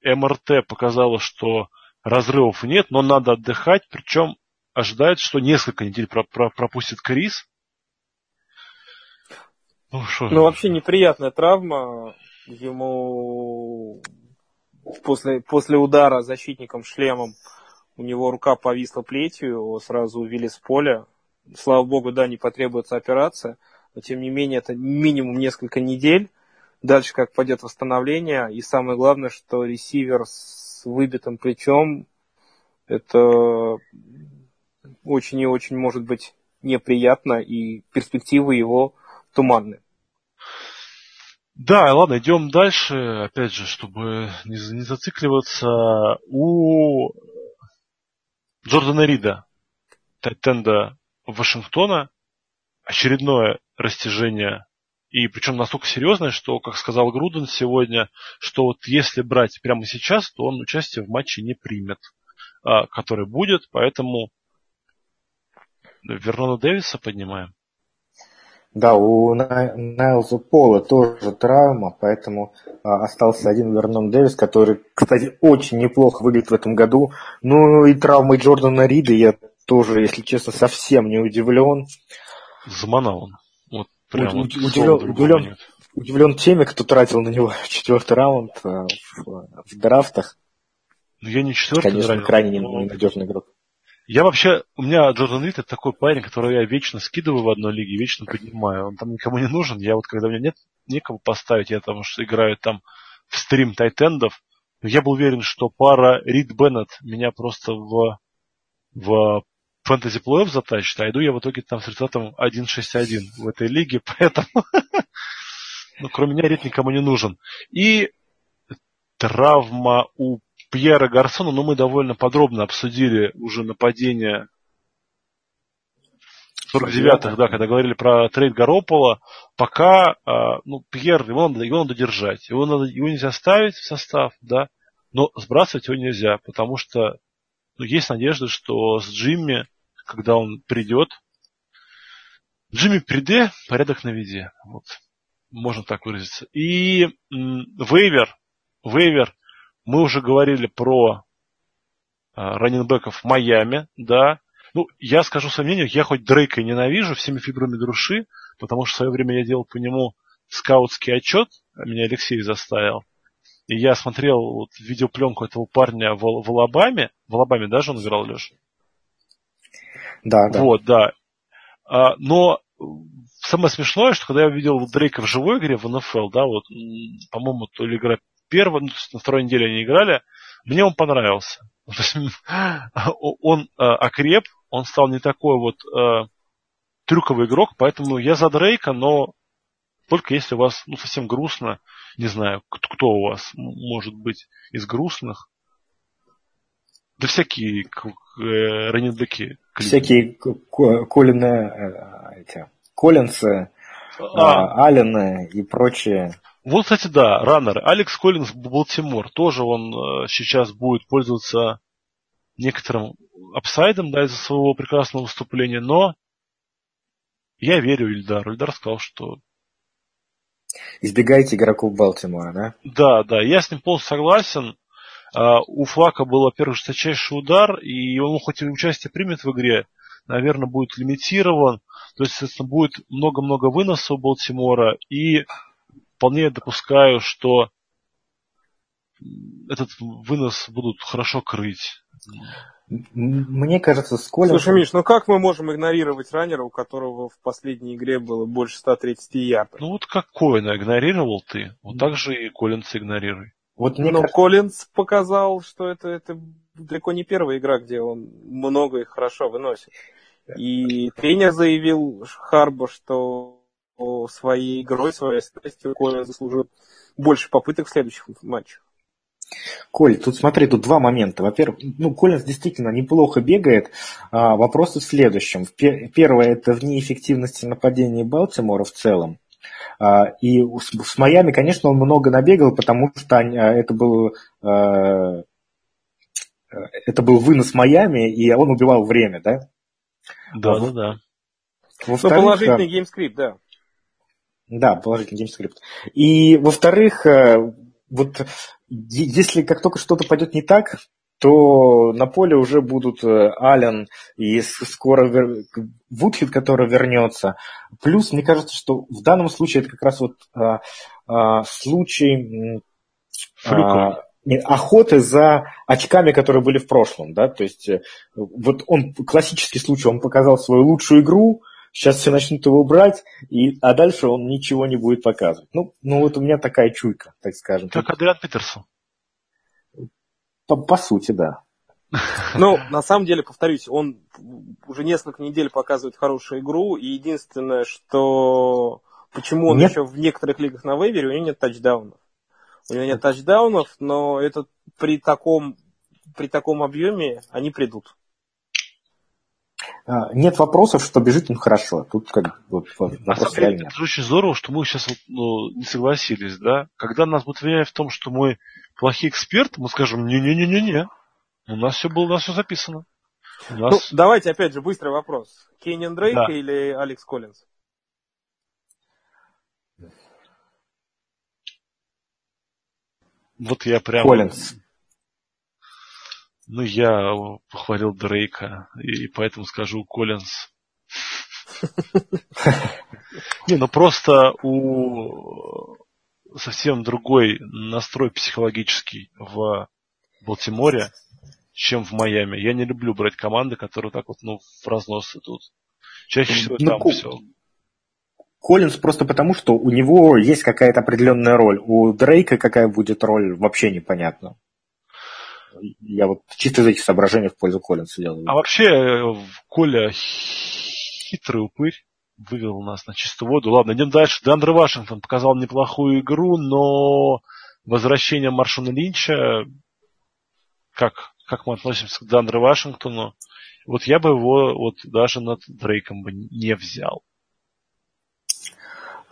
Э, МРТ показало, что разрывов нет, но надо отдыхать, причем ожидают, что несколько недель про про пропустит Крис. Ну, что ну вообще неприятная травма. Ему после, после удара защитником шлемом у него рука повисла плетью, его сразу увели с поля. Слава богу, да, не потребуется операция, но тем не менее это минимум несколько недель. Дальше как пойдет восстановление. И самое главное, что ресивер с выбитым плечом, это очень и очень может быть неприятно, и перспективы его туманны. Да, ладно, идем дальше. Опять же, чтобы не, не зацикливаться. У Джордана Рида, Тайтенда Вашингтона, очередное растяжение и причем настолько серьезное, что, как сказал Груден сегодня, что вот если брать прямо сейчас, то он участие в матче не примет, а, который будет, поэтому Вернона Дэвиса поднимаем. Да, у Найлза Пола тоже травма, поэтому а, остался один Вернон Дэвис, который, кстати, очень неплохо выглядит в этом году. Ну и травмой Джордана Рида я тоже, если честно, совсем не удивлен. Заманал он. Прям вот удивлен, удивлен, удивлен теми, кто тратил на него четвертый раунд э, в, в драфтах. Ну, я не четвертый Конечно, тратил, крайне ненадежный игрок. Я вообще, у меня Джордан Рид это такой парень, которого я вечно скидываю в одной лиге, вечно поднимаю. Он там никому не нужен. Я вот, когда у меня нет некого поставить, я там что играю там в стрим тайтендов, я был уверен, что пара Рид Беннет меня просто в, в фэнтези плей затащит, а иду я в итоге там с результатом 1-6-1 в этой лиге, поэтому ну, кроме меня ред никому не нужен. И травма у Пьера Гарсона, ну, мы довольно подробно обсудили уже нападение 49-х, да, когда говорили про трейд Гаропола, пока, а, ну, Пьер, его надо, его надо держать, его, надо, его нельзя ставить в состав, да, но сбрасывать его нельзя, потому что ну, есть надежда, что с Джимми, когда он придет, Джимми приде, порядок на виде. Вот. Можно так выразиться. И м, вейвер, вейвер, мы уже говорили про а, раненбеков в Майами, да. Ну, я скажу свое мнение, я хоть Дрейка и ненавижу всеми фибрами души, потому что в свое время я делал по нему скаутский отчет, меня Алексей заставил. И я смотрел вот, видеопленку этого парня в, в Алабаме. В Алабаме даже он играл, Леша? Да, да. Вот, да. А, но самое смешное, что когда я увидел Дрейка в живой игре в НФЛ, да, вот, по-моему, то ли игра первая, ну, на второй неделе они играли, мне он понравился. он э, окреп, он стал не такой вот э, трюковый игрок, поэтому я за Дрейка, но только если у вас ну, совсем грустно, не знаю, кто у вас может быть из грустных. Да всякие э, раненбеки. Всякие Колины, э, эти, Коллинсы, а. Аллены и прочие. Вот, кстати, да, раннер. Алекс Коллинс Балтимор. Тоже он э, сейчас будет пользоваться некоторым апсайдом, да, из-за своего прекрасного выступления, но я верю Ильдару. Ильдар сказал, что Избегайте игроков Балтимора, да? Да, да, я с ним полностью согласен. Uh, у Флака был, во-первых, жесточайший удар, и он хоть и участие примет в игре, наверное, будет лимитирован. То есть, соответственно, будет много-много выносов у Балтимора, и вполне допускаю, что этот вынос будут хорошо крыть. Мне кажется, с. Слушай, Миш, ну как мы можем игнорировать раннера, у которого в последней игре было больше 130 ярдов? Ну вот как Коина игнорировал ты, вот так же и Коллинс игнорируй. Вот мне Но кажется... Коллинс показал, что это, это далеко не первая игра, где он много и хорошо выносит. И тренер заявил Харбо, что своей игрой, своей страстью Коллинс заслужит больше попыток в следующих матчах. Коль, тут смотри, тут два момента. Во-первых, ну, Коллинс действительно неплохо бегает. А, вопрос в следующем. Первое, это в неэффективности нападения Балтимора в целом. А, и с, с Майами, конечно, он много набегал, потому что а, это был, а, это был вынос Майами, и он убивал время, да? Да, да, да. Ну, положительный геймскрипт, да. Да, положительный game script. И, во-вторых, э, вот если как только что-то пойдет не так, то на поле уже будут э, Ален и скоро вер... Вудхед, который вернется. Плюс, мне кажется, что в данном случае это как раз вот а, а, случай а, охоты за очками, которые были в прошлом. Да? То есть э, вот он классический случай, он показал свою лучшую игру, Сейчас все начнут его брать, и, а дальше он ничего не будет показывать. Ну, ну вот у меня такая чуйка, так скажем. Как Адриан Питерсон. По, по сути, да. Ну, на самом деле, повторюсь, он уже несколько недель показывает хорошую игру, и единственное, что почему он нет. еще в некоторых лигах на вейвере, у него нет тачдаунов. У него нет тачдаунов, но это при таком, при таком объеме они придут. А, нет вопросов, что бежит он хорошо. Тут как вот, вопрос реально. Это очень здорово, что мы сейчас ну, не согласились, да? Когда нас будут обвинять в том, что мы плохие эксперты, мы скажем, не-не-не-не-не. У нас все было, у нас все записано. У нас... Ну, давайте опять же быстрый вопрос. Кеннин Дрейк да. или Алекс Коллинз? Вот я прям... Коллинз. Ну, я похвалил Дрейка, и поэтому скажу Коллинз. Не, ну просто у совсем другой настрой психологический в Балтиморе, чем в Майами. Я не люблю брать команды, которые так вот, ну, в разнос идут. Чаще всего ну, там все. Коллинз просто потому, что у него есть какая-то определенная роль. У Дрейка какая будет роль, вообще непонятно. Я вот чисто из этих соображений в пользу Коллинса делаю. А вообще, э, Коля хитрый упырь вывел нас на чистую воду. Ладно, идем дальше. Деандре Вашингтон показал неплохую игру, но возвращение Маршона Линча, как, как мы относимся к Деандре Вашингтону, вот я бы его вот даже над Дрейком бы не взял.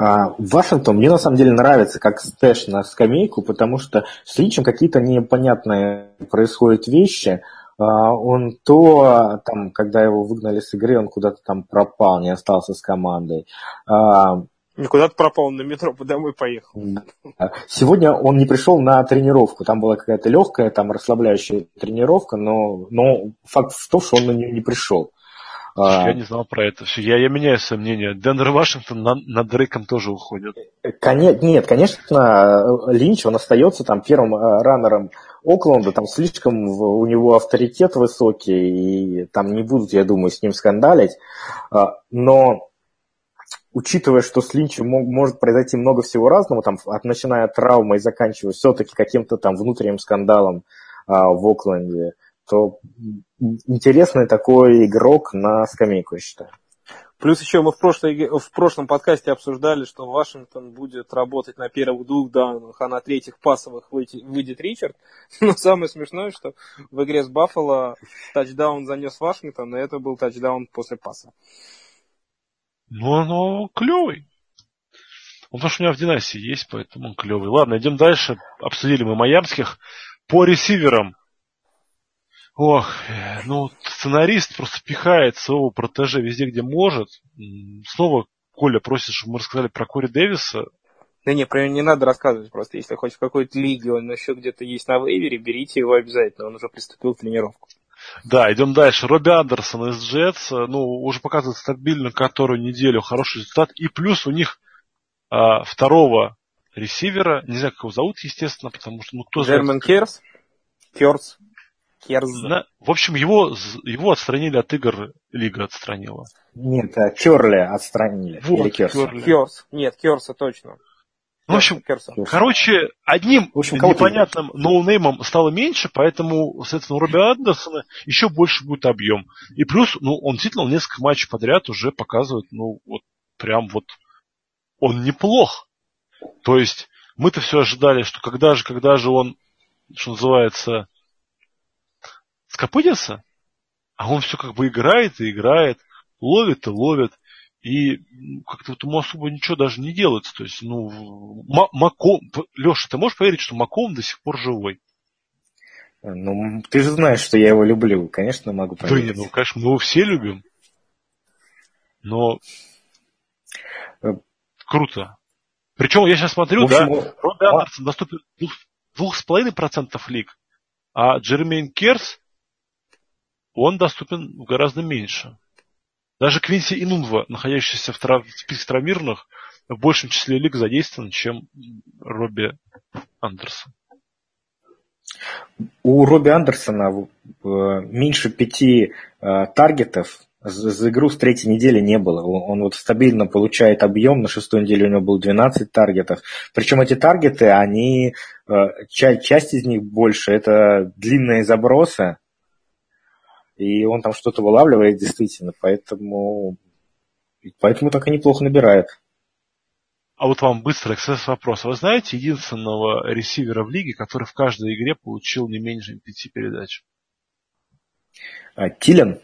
А, Вашингтон мне на самом деле нравится как stash на скамейку, потому что с Линчем какие-то непонятные происходят вещи. А, он то, там, когда его выгнали с игры, он куда-то там пропал, не остался с командой. А, Никуда-то пропал, на метро домой поехал. Сегодня он не пришел на тренировку. Там была какая-то легкая, там расслабляющая тренировка, но, но факт в том, что он на нее не пришел. Я а, не знал про это все. Я, я меняю свое мнение. Денвер Вашингтон над, над Дрейком тоже уходит. Конечно, нет, конечно, Линч, он остается там первым э, раннером Окленда, там слишком у него авторитет высокий, и там не будут, я думаю, с ним скандалить. А, но учитывая, что с Линчем может произойти много всего разного, там, от, начиная от травмы и заканчивая все-таки каким-то там внутренним скандалом а, в Окленде, то интересный такой игрок на скамейку, я считаю. Плюс еще мы в, прошлой, в прошлом подкасте обсуждали, что Вашингтон будет работать на первых двух даунах, а на третьих пасовых выйти, выйдет Ричард. Но самое смешное, что в игре с Баффало тачдаун занес Вашингтон, и это был тачдаун после паса. Ну, ну, клевый. Он потому что у меня в Династии есть, поэтому он клевый. Ладно, идем дальше. Обсудили мы майамских. По ресиверам Ох, ну, сценарист просто пихает своего протеже везде, где может. Снова Коля просит, чтобы мы рассказали про Кори Дэвиса. Да не, про него не надо рассказывать просто. Если хоть в какой-то лиге он еще где-то есть на вейвере, берите его обязательно. Он уже приступил к тренировку. Да, идем дальше. Робби Андерсон из Джетс, ну, уже показывает стабильно которую неделю хороший результат. И плюс у них а, второго ресивера, не знаю, как его зовут, естественно, потому что, ну, кто Джермен Керс? Керс. Керз. На, в общем, его, его отстранили от игр, Лига отстранила. Нет, а Керли отстранили. Вот, Или Керса. Керс. Нет, Керса точно. В общем, Керса. короче, одним в общем, непонятным ноунеймом стало меньше, поэтому, соответственно, у Робби Андерсона еще больше будет объем. И плюс, ну, он действительно несколько матчей подряд уже показывает, ну, вот прям вот он неплох. То есть мы-то все ожидали, что когда же, когда же он, что называется, скопытился, а он все как бы играет и играет, ловит и ловит, и как-то вот ему особо ничего даже не делается. То есть, ну, Маком... Леша, ты можешь поверить, что Маком до сих пор живой? Ну, ты же знаешь, что я его люблю. Конечно, могу поверить. Да, ну, конечно, мы его все любим. Но э, круто. Причем я сейчас смотрю, общем, да, Робби Андерсон доступен двух с половиной процентов лиг, а Джермейн Керс он доступен гораздо меньше. Даже Квинси Инунва, находящийся в, трав... в списке травмированных, в большем числе лиг задействован, чем Робби Андерсон. У Робби Андерсона э, меньше пяти э, таргетов за игру с третьей недели не было. Он, вот стабильно получает объем, на шестой неделе у него было 12 таргетов. Причем эти таргеты, они, э, часть, часть из них больше, это длинные забросы, и он там что-то вылавливает действительно, поэтому, поэтому так и неплохо набирает. А вот вам быстрый эксцесс вопрос. Вы знаете единственного ресивера в лиге, который в каждой игре получил не меньше пяти передач? А, Тилен?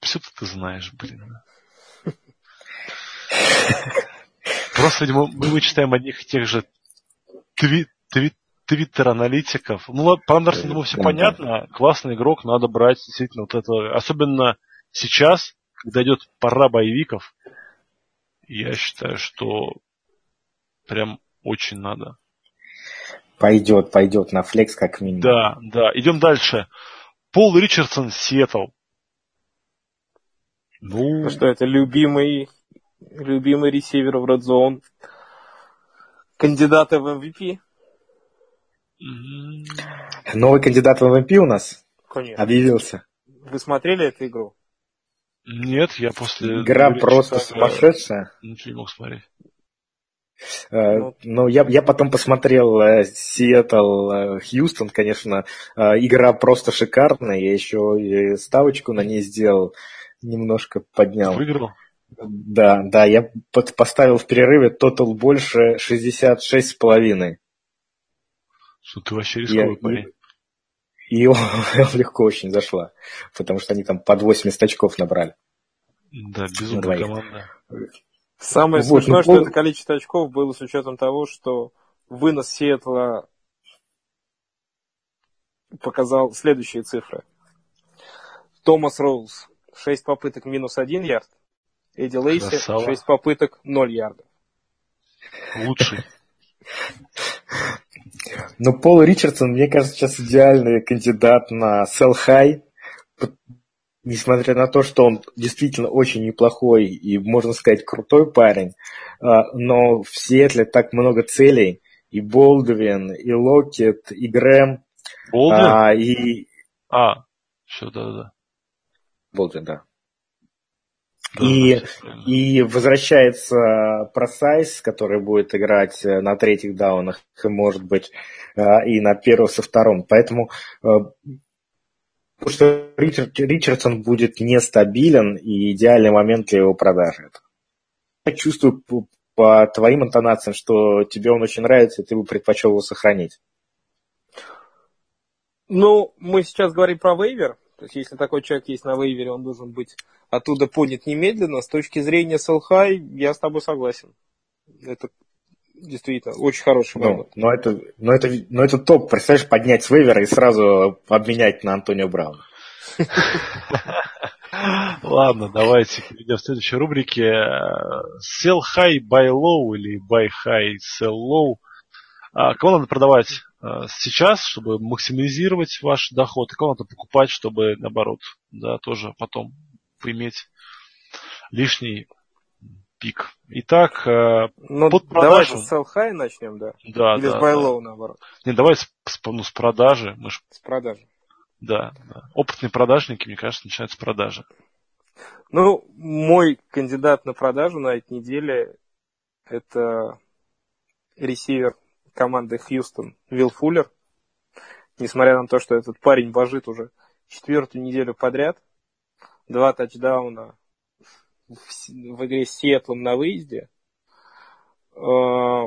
все ты знаешь, блин. Просто, видимо, мы читаем одних и тех же твит, твит, твиттер-аналитиков. Ну, по Андерсону, думаю, все понятно. Классный игрок, надо брать действительно вот это. Особенно сейчас, когда идет пора боевиков, я считаю, что прям очень надо. Пойдет, пойдет на флекс как минимум. Да, да. Идем дальше. Пол Ричардсон, Сиэтл. Ну... Что это любимый, любимый ресивер в Red Zone. Кандидаты в MVP. Новый кандидат в MVP у нас Конечно. объявился. Вы смотрели эту игру? Нет, я после... Игра просто часа, сумасшедшая. Ничего не мог смотреть. Э, ну, Но я, я потом посмотрел Сиэтл Хьюстон, конечно, игра просто шикарная, я еще и ставочку на ней сделал, немножко поднял. Выиграл? Да, да, я поставил в перерыве тотал больше 66,5. Что ты вообще рисковый парень. И, и он, легко очень зашла, потому что они там под 80 очков набрали. Да, безумная команда. Самое вот, смешное, ну, что это количество очков было с учетом того, что вынос Сиэтла показал следующие цифры. Томас Роуз 6 попыток минус 1 ярд. Эдди Лейси Красава. 6 попыток 0 ярдов. Лучший. Но Пол Ричардсон, мне кажется, сейчас идеальный кандидат на Sell High, несмотря на то, что он действительно очень неплохой и, можно сказать, крутой парень, а, но в Сиэтле так много целей, и Болдвин, и Локет, и Грэм. Болдвин? А, и... а все, да-да-да. Болдвин, да. И, и возвращается Просайс, который будет играть э, на третьих даунах, может быть, э, и на первом со втором. Поэтому э, Потому что Ричард, Ричардсон будет нестабилен, и идеальный момент для его продажи. Я чувствую по, по твоим интонациям, что тебе он очень нравится, и ты бы предпочел его сохранить. Ну, мы сейчас говорим про вейвер. То есть, если такой человек есть на вейвере, он должен быть оттуда поднят немедленно. С точки зрения Селхай, я с тобой согласен. Это действительно очень хороший ну, но, это, но, это, но это топ, представляешь, поднять с вейвера и сразу обменять на Антонио Брауна. Ладно, давайте перейдем к следующей рубрике. Sell high, buy low или buy high, sell low. А, кого надо продавать сейчас, чтобы максимизировать ваш доход, и кого надо покупать, чтобы, наоборот, да, тоже потом иметь лишний пик. Итак, э, ну, под продажу... Давай с sell high начнем, да? Да, Или да. с buy low, да. наоборот. Не, давай с, с, ну, с продажи. Мы ж... С продажи. Да, да. Опытные продажники, мне кажется, начинают с продажи. Ну, мой кандидат на продажу на этой неделе это ресивер команды Хьюстон Вилл Фуллер. Несмотря на то, что этот парень божит уже четвертую неделю подряд, два тачдауна, в, в игре с Сиэтлом на выезде. Э,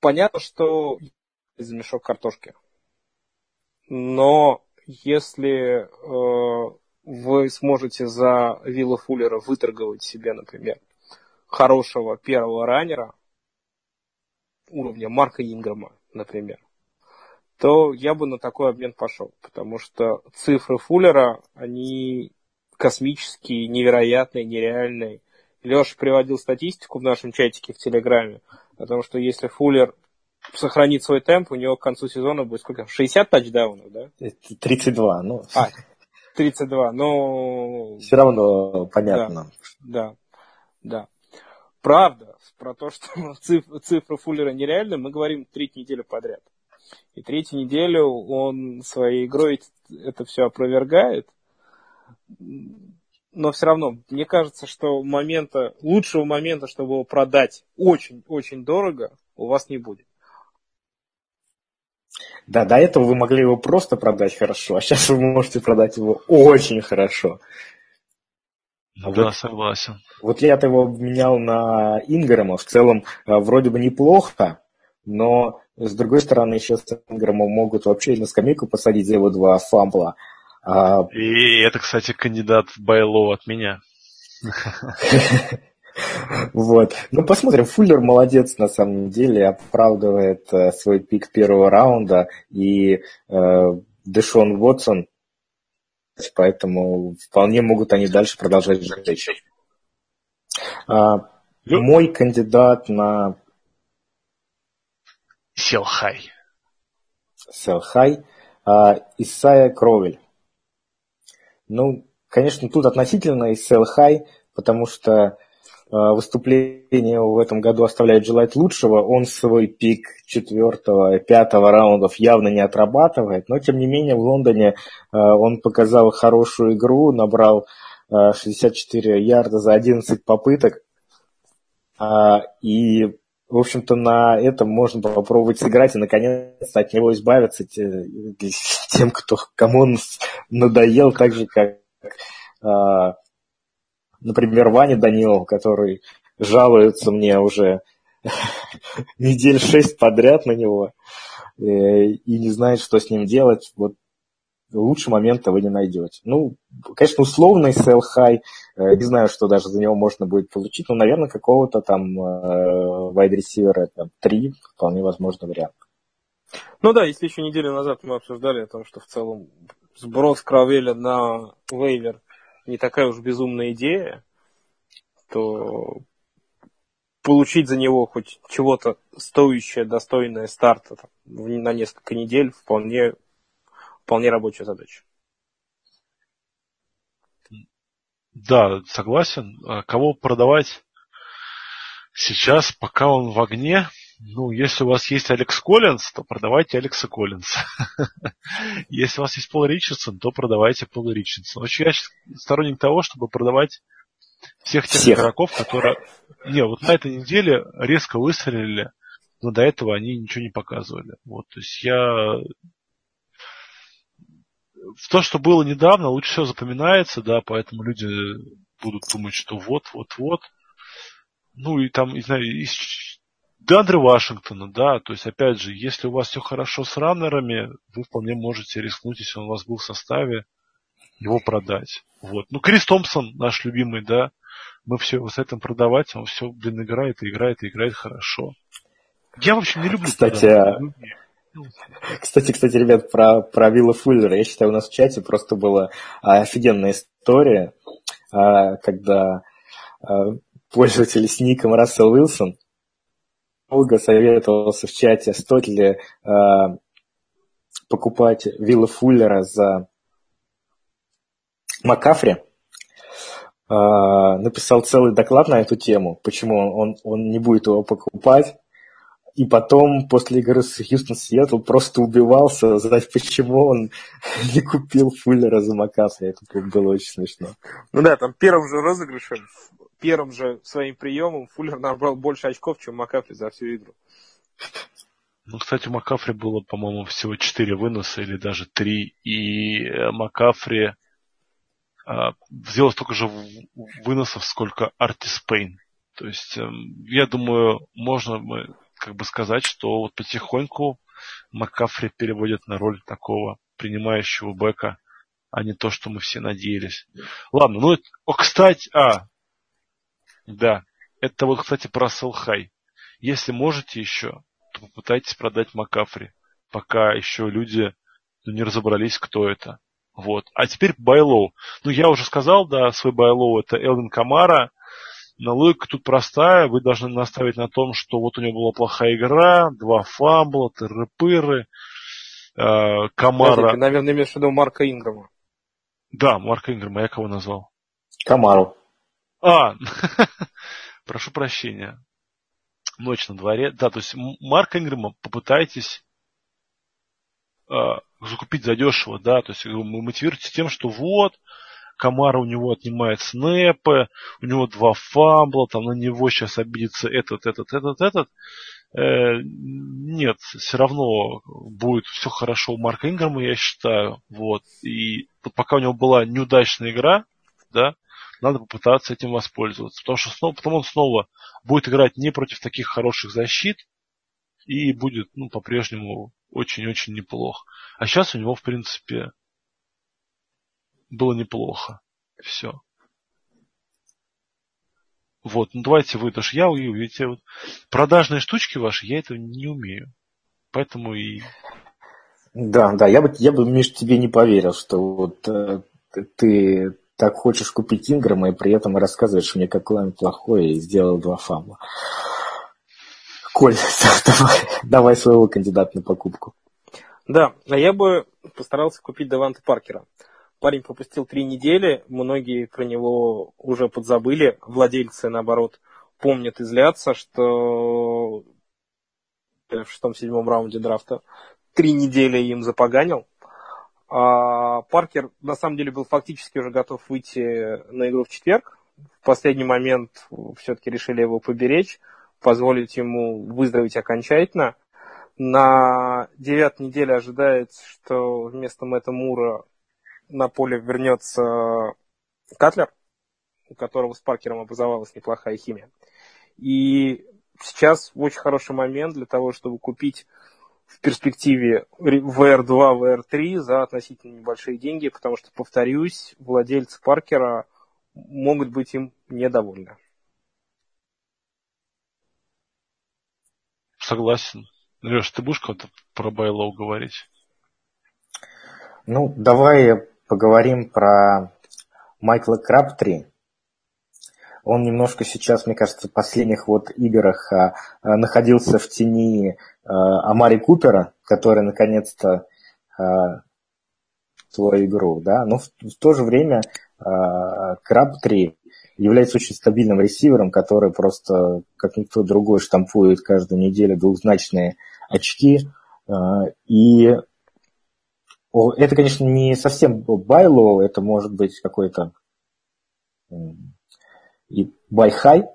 понятно, что из мешок картошки. Но если э, вы сможете за Вилла Фуллера выторговать себе, например, хорошего первого раннера уровня Марка Инграма, например, то я бы на такой обмен пошел, потому что цифры Фуллера, они космический, невероятный, нереальный. Леша приводил статистику в нашем чатике в Телеграме о том, что если Фуллер сохранит свой темп, у него к концу сезона будет сколько? 60 тачдаунов, да? 32, ну. А, 32, но... Все равно понятно. Да, да. да. Правда, про то, что цифры, Фуллера нереальны, мы говорим третью неделю подряд. И третью неделю он своей игрой это все опровергает но все равно, мне кажется, что момента, лучшего момента, чтобы его продать очень-очень дорого, у вас не будет. Да, до этого вы могли его просто продать хорошо, а сейчас вы можете продать его очень хорошо. А да, вот, согласен. Вот я его обменял на Инграма, в целом э, вроде бы неплохо, но с другой стороны еще с Инграмом могут вообще на скамейку посадить, сделать два фамбла. А... И это, кстати, кандидат Байлоу от меня. Вот. Ну, посмотрим. Фуллер молодец, на самом деле, оправдывает э, свой пик первого раунда. И э, Дэшон Уотсон, поэтому вполне могут они дальше продолжать жить. А, мой кандидат на... Селхай. Селхай. Исайя Кровель. Ну, конечно, тут относительно и sell high, потому что выступление в этом году оставляет желать лучшего. Он свой пик четвертого и пятого раундов явно не отрабатывает, но тем не менее в Лондоне э, он показал хорошую игру, набрал э, 64 ярда за 11 попыток. И, в общем-то, на этом можно попробовать сыграть и, наконец-то, от него избавиться тем, кто, кому он надоел, так же, как, например, Ваня Данилов, который жалуется мне уже недель шесть подряд на него э, и не знает, что с ним делать. Вот лучше момента вы не найдете. Ну, конечно, условный sell high, э, не знаю, что даже за него можно будет получить, но, наверное, какого-то там wide э, receiver там, 3 вполне возможный вариант. Ну да, если еще неделю назад мы обсуждали о том, что в целом сброс Кравеля на вейвер не такая уж безумная идея, то получить за него хоть чего-то стоящее, достойное старта там, на несколько недель вполне вполне рабочая задача. Да, согласен. А кого продавать сейчас, пока он в огне? Ну, если у вас есть Алекс Коллинз, то продавайте Алекса Коллинза. Если у вас есть Пол Ричардсон, то продавайте Пола Ричардсона. Очень я сторонник того, чтобы продавать всех тех всех. игроков, которые... Не, вот на этой неделе резко выстрелили, но до этого они ничего не показывали. Вот, то есть я в то, что было недавно, лучше всего запоминается, да, поэтому люди будут думать, что вот-вот-вот. Ну и там, не знаю, из Дандре Вашингтона, да, то есть, опять же, если у вас все хорошо с раннерами, вы вполне можете рискнуть, если он у вас был в составе, его продать. Вот. Ну, Крис Томпсон, наш любимый, да, мы все его с этим продавать, он все, блин, играет и играет и играет хорошо. Я, в общем, не люблю. Кстати, кстати, кстати, ребят, про, про Вилла Фуллера. Я считаю, у нас в чате просто была офигенная история, а, когда а, пользователь с ником Рассел Уилсон долго советовался в чате, стоит ли а, покупать Вилла Фуллера за Макафри. Написал целый доклад на эту тему, почему он, он не будет его покупать и потом, после игры с Хьюстон Сиэтл, просто убивался, знать, почему он не купил Фуллера за Макафри. Это было очень смешно. Ну да, там первым же розыгрышем, первым же своим приемом Фуллер набрал больше очков, чем Макафри за всю игру. Ну, кстати, у Макафри было, по-моему, всего 4 выноса или даже 3. И э, Макафри а, сделал столько же выносов, сколько Артис Пейн. То есть, эм, я думаю, можно как бы сказать, что вот потихоньку Маккафри переводит на роль такого принимающего бэка, а не то, что мы все надеялись. Ладно, ну, о, кстати, а, да, это вот, кстати, про Селхай. Если можете еще, то попытайтесь продать Макафри, пока еще люди ну, не разобрались, кто это. Вот. А теперь buy low. Ну, я уже сказал, да, свой buy low это Элвин Камара. Но логика тут простая. Вы должны настаивать на том, что вот у него была плохая игра, два фамбла, тыры-пыры, э, Камара... Ты, наверное, имеешь в виду Марка Инграма. Да, Марка Инграма. Я кого назвал? Камару. А, прошу прощения. Ночь на дворе. Да, то есть Марка Инграма попытайтесь э, закупить задешево, да, то есть вы мотивируете тем, что вот, Камара у него отнимает снэпы, у него два фамбла, там на него сейчас обидится этот, этот, этот, этот. Э, нет, все равно будет все хорошо у Марка Инграма, я считаю. Вот. И пока у него была неудачная игра, да, надо попытаться этим воспользоваться. Потому что снова, потом он снова будет играть не против таких хороших защит и будет ну, по-прежнему очень-очень неплохо. А сейчас у него, в принципе, было неплохо. Все. Вот, ну давайте вы, даже я видите, вот продажные штучки ваши, я этого не умею. Поэтому и... Да, да, я бы, я бы, Миш, тебе не поверил, что вот э, ты так хочешь купить Инграма и при этом рассказываешь мне, какой он плохой, и сделал два фамла. Коль, давай, давай своего кандидата на покупку. Да, а я бы постарался купить Даванта Паркера. Парень пропустил три недели, многие про него уже подзабыли, владельцы, наоборот, помнят и злятся, что в шестом-седьмом раунде драфта три недели им запоганил. А Паркер, на самом деле, был фактически уже готов выйти на игру в четверг, в последний момент все-таки решили его поберечь, позволить ему выздороветь окончательно. На девятой неделе ожидается, что вместо Мэтта Мура на поле вернется Катлер, у которого с Паркером образовалась неплохая химия. И сейчас очень хороший момент для того, чтобы купить в перспективе VR2, VR3 за относительно небольшие деньги, потому что, повторюсь, владельцы Паркера могут быть им недовольны. Согласен. Леш, ты будешь кого-то про Байлоу говорить? Ну, давай поговорим про Майкла Краптри. Он немножко сейчас, мне кажется, в последних вот играх а, а, находился в тени а, Амари Купера, который наконец-то а, свою игру, да, но в, в то же время а, Крабтри является очень стабильным ресивером, который просто, как никто другой, штампует каждую неделю двухзначные очки. А, и это, конечно, не совсем buy low, это может быть какой-то и buy high,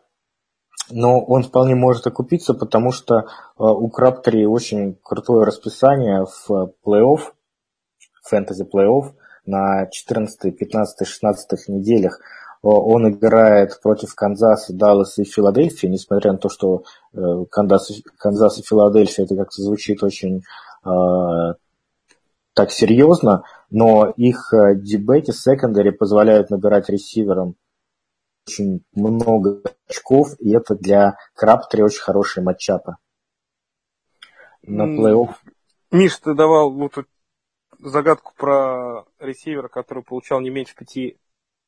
но он вполне может окупиться, потому что а, у Крабтри очень крутое расписание в плей-офф, фэнтези плей-офф на 14, 15, 16 неделях – он играет против Канзаса, Далласа и Филадельфии, несмотря на то, что э, Канзас, Канзас и Филадельфия, это как-то звучит очень э, так серьезно, но их э, дебеки, secondary позволяют набирать ресиверам очень много очков, и это для Крабтри очень хорошие матчапы. На плей-офф. Миш, ты давал вот загадку про ресивера, который получал не меньше пяти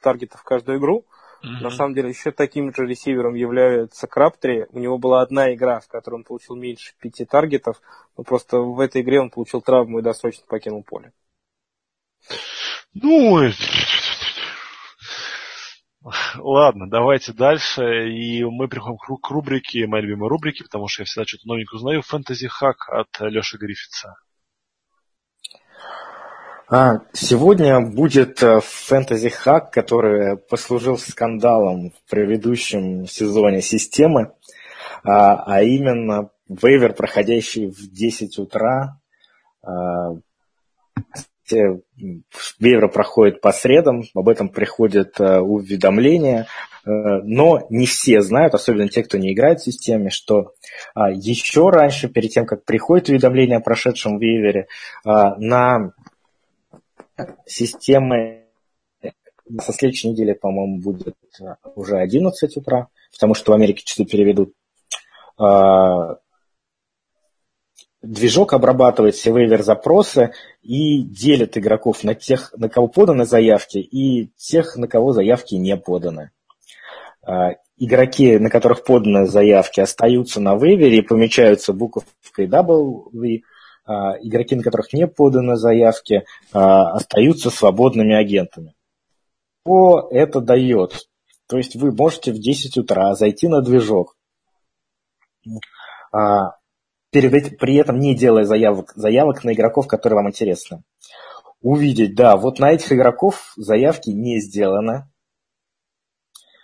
таргетов в каждую игру. Mm-hmm. На самом деле, еще таким же ресивером является Краптри. У него была одна игра, в которой он получил меньше пяти таргетов, но просто в этой игре он получил травму и досрочно покинул поле. Ну, Ладно, давайте дальше. И мы приходим к рубрике, моей любимой рубрике, потому что я всегда что-то новенькое узнаю. Фэнтези хак от Леши Гриффитса. А, сегодня будет э, фэнтези-хак, который послужил скандалом в предыдущем сезоне системы, а, а именно вейвер, проходящий в 10 утра. А, вейвер проходит по средам, об этом приходят э, уведомления, э, но не все знают, особенно те, кто не играет в системе, что еще раньше, перед тем, как приходит уведомление о прошедшем вейвере, на системы со следующей недели, по-моему, будет уже 11 утра, потому что в Америке часы переведут. Движок обрабатывает все вейвер-запросы и делит игроков на тех, на кого поданы заявки, и тех, на кого заявки не поданы. А, игроки, на которых поданы заявки, остаются на вейвере и помечаются буковкой W, а, игроки, на которых не поданы заявки, а, остаются свободными агентами. Что это дает? То есть вы можете в 10 утра зайти на движок, перед, при этом не делая заявок, заявок на игроков, которые вам интересны. Увидеть, да, вот на этих игроков заявки не сделано,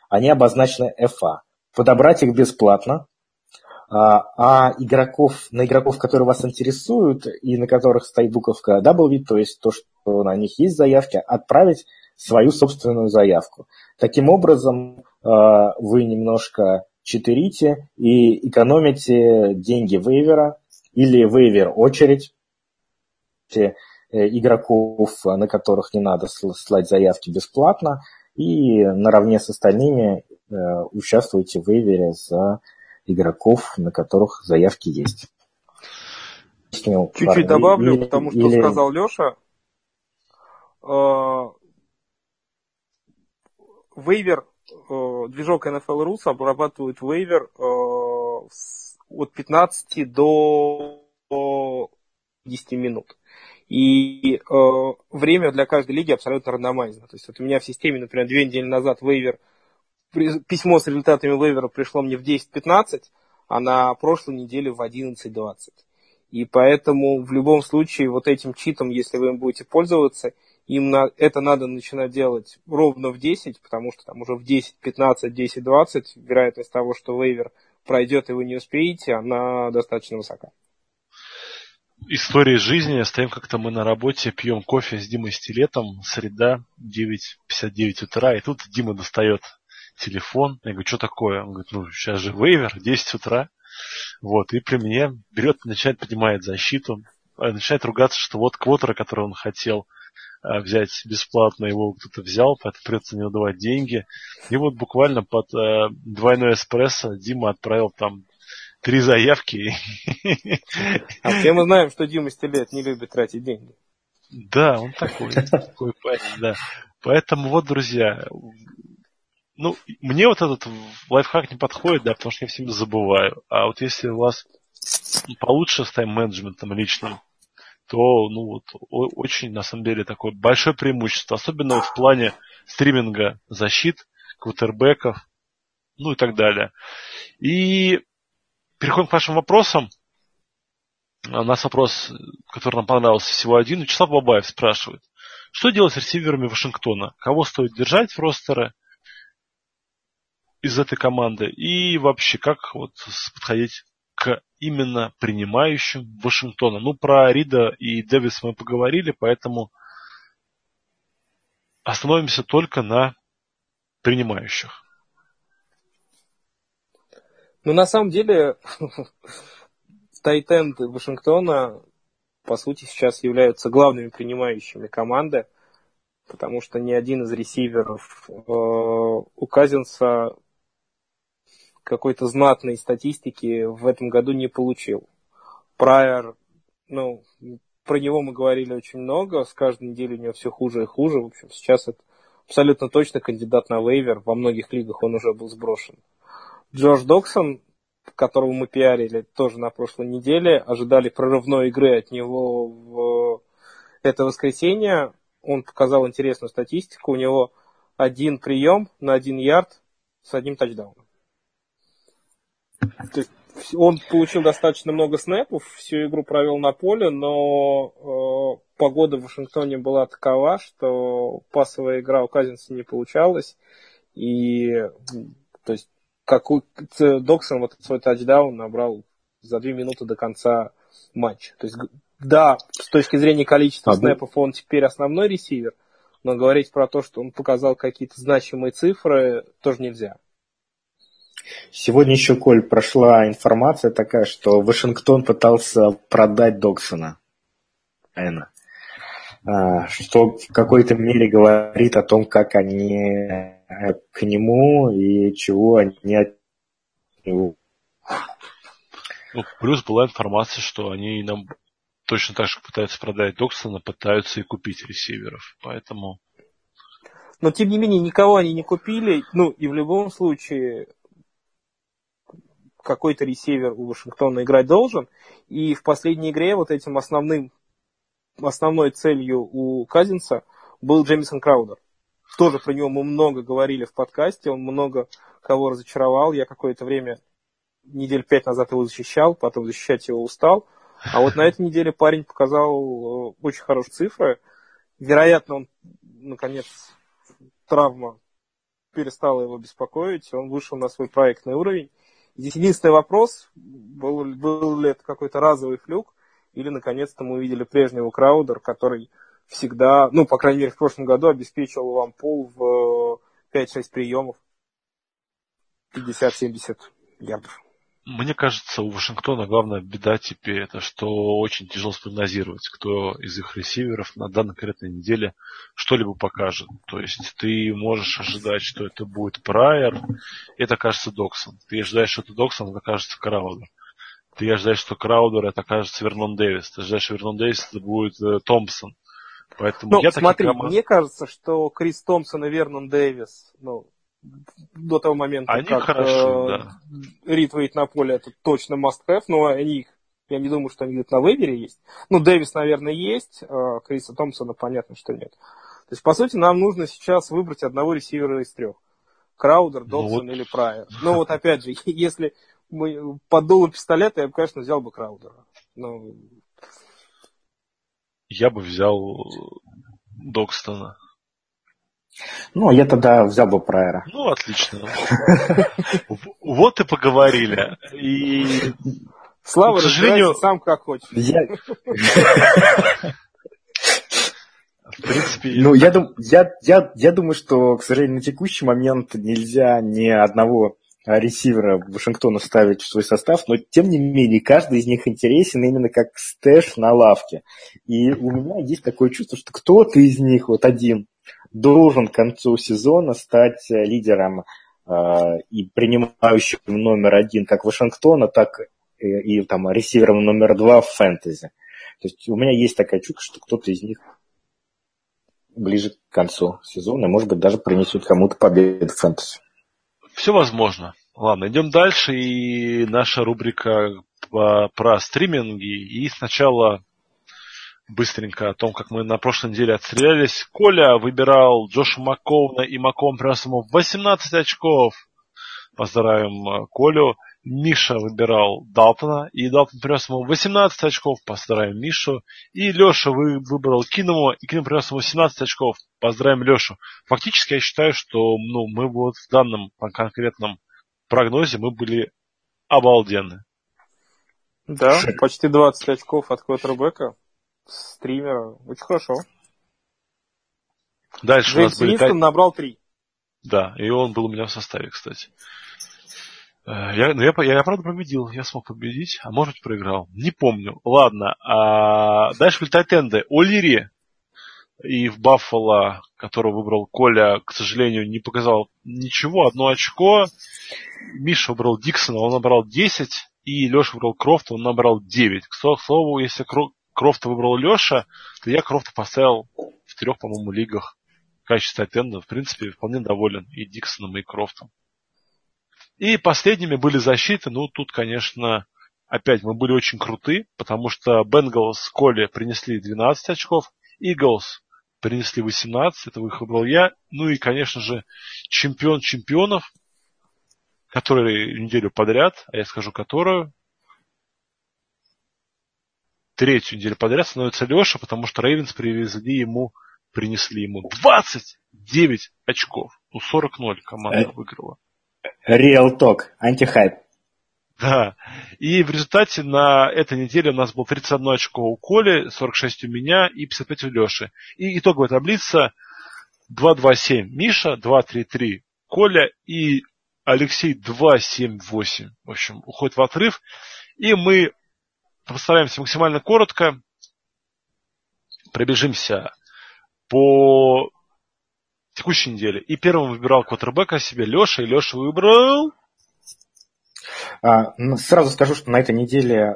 они обозначены FA. Подобрать их бесплатно, а, а игроков, на игроков, которые вас интересуют и на которых стоит буковка W, то есть то, что на них есть заявки, отправить свою собственную заявку. Таким образом, а, вы немножко читерите и экономите деньги вейвера или вейвер очередь э, игроков, на которых не надо слать заявки бесплатно, и наравне с остальными э, участвуйте в вейвере за игроков, на которых заявки есть. Чуть-чуть добавлю, или, потому что или... сказал Леша. Э, вейвер, движок NFL Rus обрабатывает вейвер э, от 15 до 10 минут. И э, время для каждой лиги абсолютно рандомайзно. То есть вот у меня в системе, например, две недели назад вейвер письмо с результатами вейвера пришло мне в 10.15, а на прошлой неделе в 11.20. И поэтому в любом случае вот этим читом, если вы им будете пользоваться, им на, это надо начинать делать ровно в 10, потому что там уже в 10, 15, 10, 20 вероятность того, что вейвер пройдет и вы не успеете, она достаточно высока. История жизни. Стоим как-то мы на работе, пьем кофе с Димой Стилетом. Среда, 9.59 утра. И тут Дима достает телефон. Я говорю, что такое? Он говорит, ну, сейчас же вейвер, 10 утра. Вот, и при мне берет, начинает поднимать защиту, начинает ругаться, что вот квотера, который он хотел, взять бесплатно, его кто-то взял, поэтому придется не давать деньги. И вот буквально под э, двойной эспрессо Дима отправил там три заявки. А все мы знаем, что Дима Стилет не любит тратить деньги. Да, он такой, такой парень, да. Поэтому вот, друзья, ну, мне вот этот лайфхак не подходит, да, потому что я всегда забываю. А вот если у вас получше с тайм-менеджментом личным, то, ну вот, очень, на самом деле, такое большое преимущество. Особенно в плане стриминга защит, квотербеков, ну и так далее. И переходим к вашим вопросам. У нас вопрос, который нам понравился, всего один. Вячеслав Бабаев спрашивает. Что делать с ресиверами Вашингтона? Кого стоит держать в ростере из этой команды? И вообще, как вот подходить к именно принимающим Вашингтона. Ну, про Рида и Дэвис мы поговорили, поэтому остановимся только на принимающих. Ну, на самом деле, тайтенды Вашингтона, по сути, сейчас являются главными принимающими команды, потому что ни один из ресиверов э, у Казинса какой-то знатной статистики в этом году не получил. Прайер, ну, про него мы говорили очень много, с каждой неделей у него все хуже и хуже. В общем, сейчас это абсолютно точно кандидат на вейвер. Во многих лигах он уже был сброшен. Джордж Доксон, которого мы пиарили тоже на прошлой неделе, ожидали прорывной игры от него в это воскресенье. Он показал интересную статистику. У него один прием на один ярд с одним тачдауном. То есть он получил достаточно много снэпов, всю игру провел на поле, но э, погода в Вашингтоне была такова, что пасовая игра у Казинса не получалась. И то есть какой Доксон вот свой тачдаун набрал за две минуты до конца матча. То есть да, с точки зрения количества а, снэпов он теперь основной ресивер, но говорить про то, что он показал какие-то значимые цифры, тоже нельзя. Сегодня еще, Коль, прошла информация такая, что Вашингтон пытался продать Доксона. Эна. Что в какой-то мере говорит о том, как они э, к нему и чего они от него. Ну, плюс была информация, что они нам точно так же пытаются продать Доксона, пытаются и купить ресиверов. Поэтому... Но, тем не менее, никого они не купили. Ну, и в любом случае, какой-то ресивер у Вашингтона играть должен. И в последней игре вот этим основным, основной целью у Казинса был Джеймисон Краудер. Тоже про него мы много говорили в подкасте, он много кого разочаровал. Я какое-то время, недель пять назад его защищал, потом защищать его устал. А вот на этой неделе парень показал э, очень хорошие цифры. Вероятно, он, наконец, травма перестала его беспокоить, он вышел на свой проектный уровень. Здесь единственный вопрос, был, был ли это какой-то разовый флюк, или наконец-то мы увидели прежнего Краудер, который всегда, ну, по крайней мере, в прошлом году обеспечивал вам пол в 5-6 приемов, 50-70 ярдов. Мне кажется, у Вашингтона главная беда теперь это, что очень тяжело спрогнозировать, кто из их ресиверов на данной конкретной неделе что-либо покажет. То есть ты можешь ожидать, что это будет Прайер, это кажется Доксон. Ты ожидаешь, что это Доксон, это кажется Краудер. Ты ожидаешь, что Краудер это кажется Вернон Дэвис. Ты ожидаешь, что Вернон Дэвис это будет э, Томпсон. Поэтому ну, я смотри, команд... мне кажется, что Крис Томпсон и Вернон Дэвис, ну, до того момента, они как хорошо, э, да. Рид выйдет на поле, это точно must-have, но они их, я не думаю, что они где-то на выборе есть. Ну, Дэвис, наверное, есть, э, Криса Томпсона понятно, что нет. То есть, по сути, нам нужно сейчас выбрать одного ресивера из трех. Краудер, Добсон ну, вот... или Прайер. Ну, вот опять же, если мы под дуло пистолета, я бы, конечно, взял бы Краудера. Но... Я бы взял Докстона. Ну, я тогда взял бы Прайера. Ну, отлично. Вот и поговорили. И Слава, к сожалению, сам как хочешь. Я... В принципе... Ну, я, дум, я, я, я думаю, что, к сожалению, на текущий момент нельзя ни одного ресивера Вашингтона ставить в свой состав, но тем не менее каждый из них интересен именно как stash на лавке. И у меня есть такое чувство, что кто-то из них, вот один, должен к концу сезона стать лидером э, и принимающим номер один как Вашингтона, так и, и там ресивером номер два в фэнтези. То есть у меня есть такая чувство, что кто-то из них ближе к концу сезона, может быть, даже принесет кому-то победу в фэнтези. Все возможно. Ладно, идем дальше. И наша рубрика про стриминги. И сначала быстренько о том, как мы на прошлой неделе отстрелялись. Коля выбирал Джоша Маккоуна и Маккоун принес ему 18 очков. Поздравим э, Колю. Миша выбирал Далтона, и Далтон принес ему 18 очков, поздравим Мишу. И Леша вы, выбрал Киному, и Киному принес ему 17 очков, поздравим Лешу. Фактически я считаю, что ну, мы вот в данном конкретном прогнозе мы были обалденны. Да, почти 20 очков от квотербека, стримера, очень хорошо. Дальше Джеймс у нас были... Винстон набрал 3. Да, и он был у меня в составе, кстати. Э, я, ну, я, я, я, правда, победил. Я смог победить, а может быть проиграл. Не помню. Ладно. А дальше были тайтенды. О'Лири и в Баффало, которого выбрал Коля, к сожалению, не показал ничего. Одно очко. Миша выбрал Диксона, он набрал 10. И Леша выбрал Крофта, он набрал 9. К слову, если Крофта выбрал Леша, то я Крофта поставил в трех, по-моему, лигах в качестве тайтенда. В принципе, вполне доволен и Диксоном, и Крофтом. И последними были защиты. Ну, тут, конечно, опять мы были очень круты, потому что Бенгалс Коли принесли 12 очков, Иглс принесли 18, это выбрал я. Ну и, конечно же, чемпион чемпионов, который неделю подряд, а я скажу которую, третью неделю подряд становится Леша, потому что Рейвенс привезли ему, принесли ему 29 очков. Ну, 40-0 команда э, выиграла. Real Talk, антихайп. Да. И в результате на этой неделе у нас было 31 очко у Коли, 46 у меня и 55 у Леши. И итоговая таблица 2-2-7 Миша, 2-3-3 Коля и Алексей 2-7-8. В общем, уходит в отрыв. И мы постараемся максимально коротко пробежимся по текущей неделе. И первым выбирал квотербека себе Леша, и Леша выбрал... А, ну, сразу скажу, что на этой неделе э,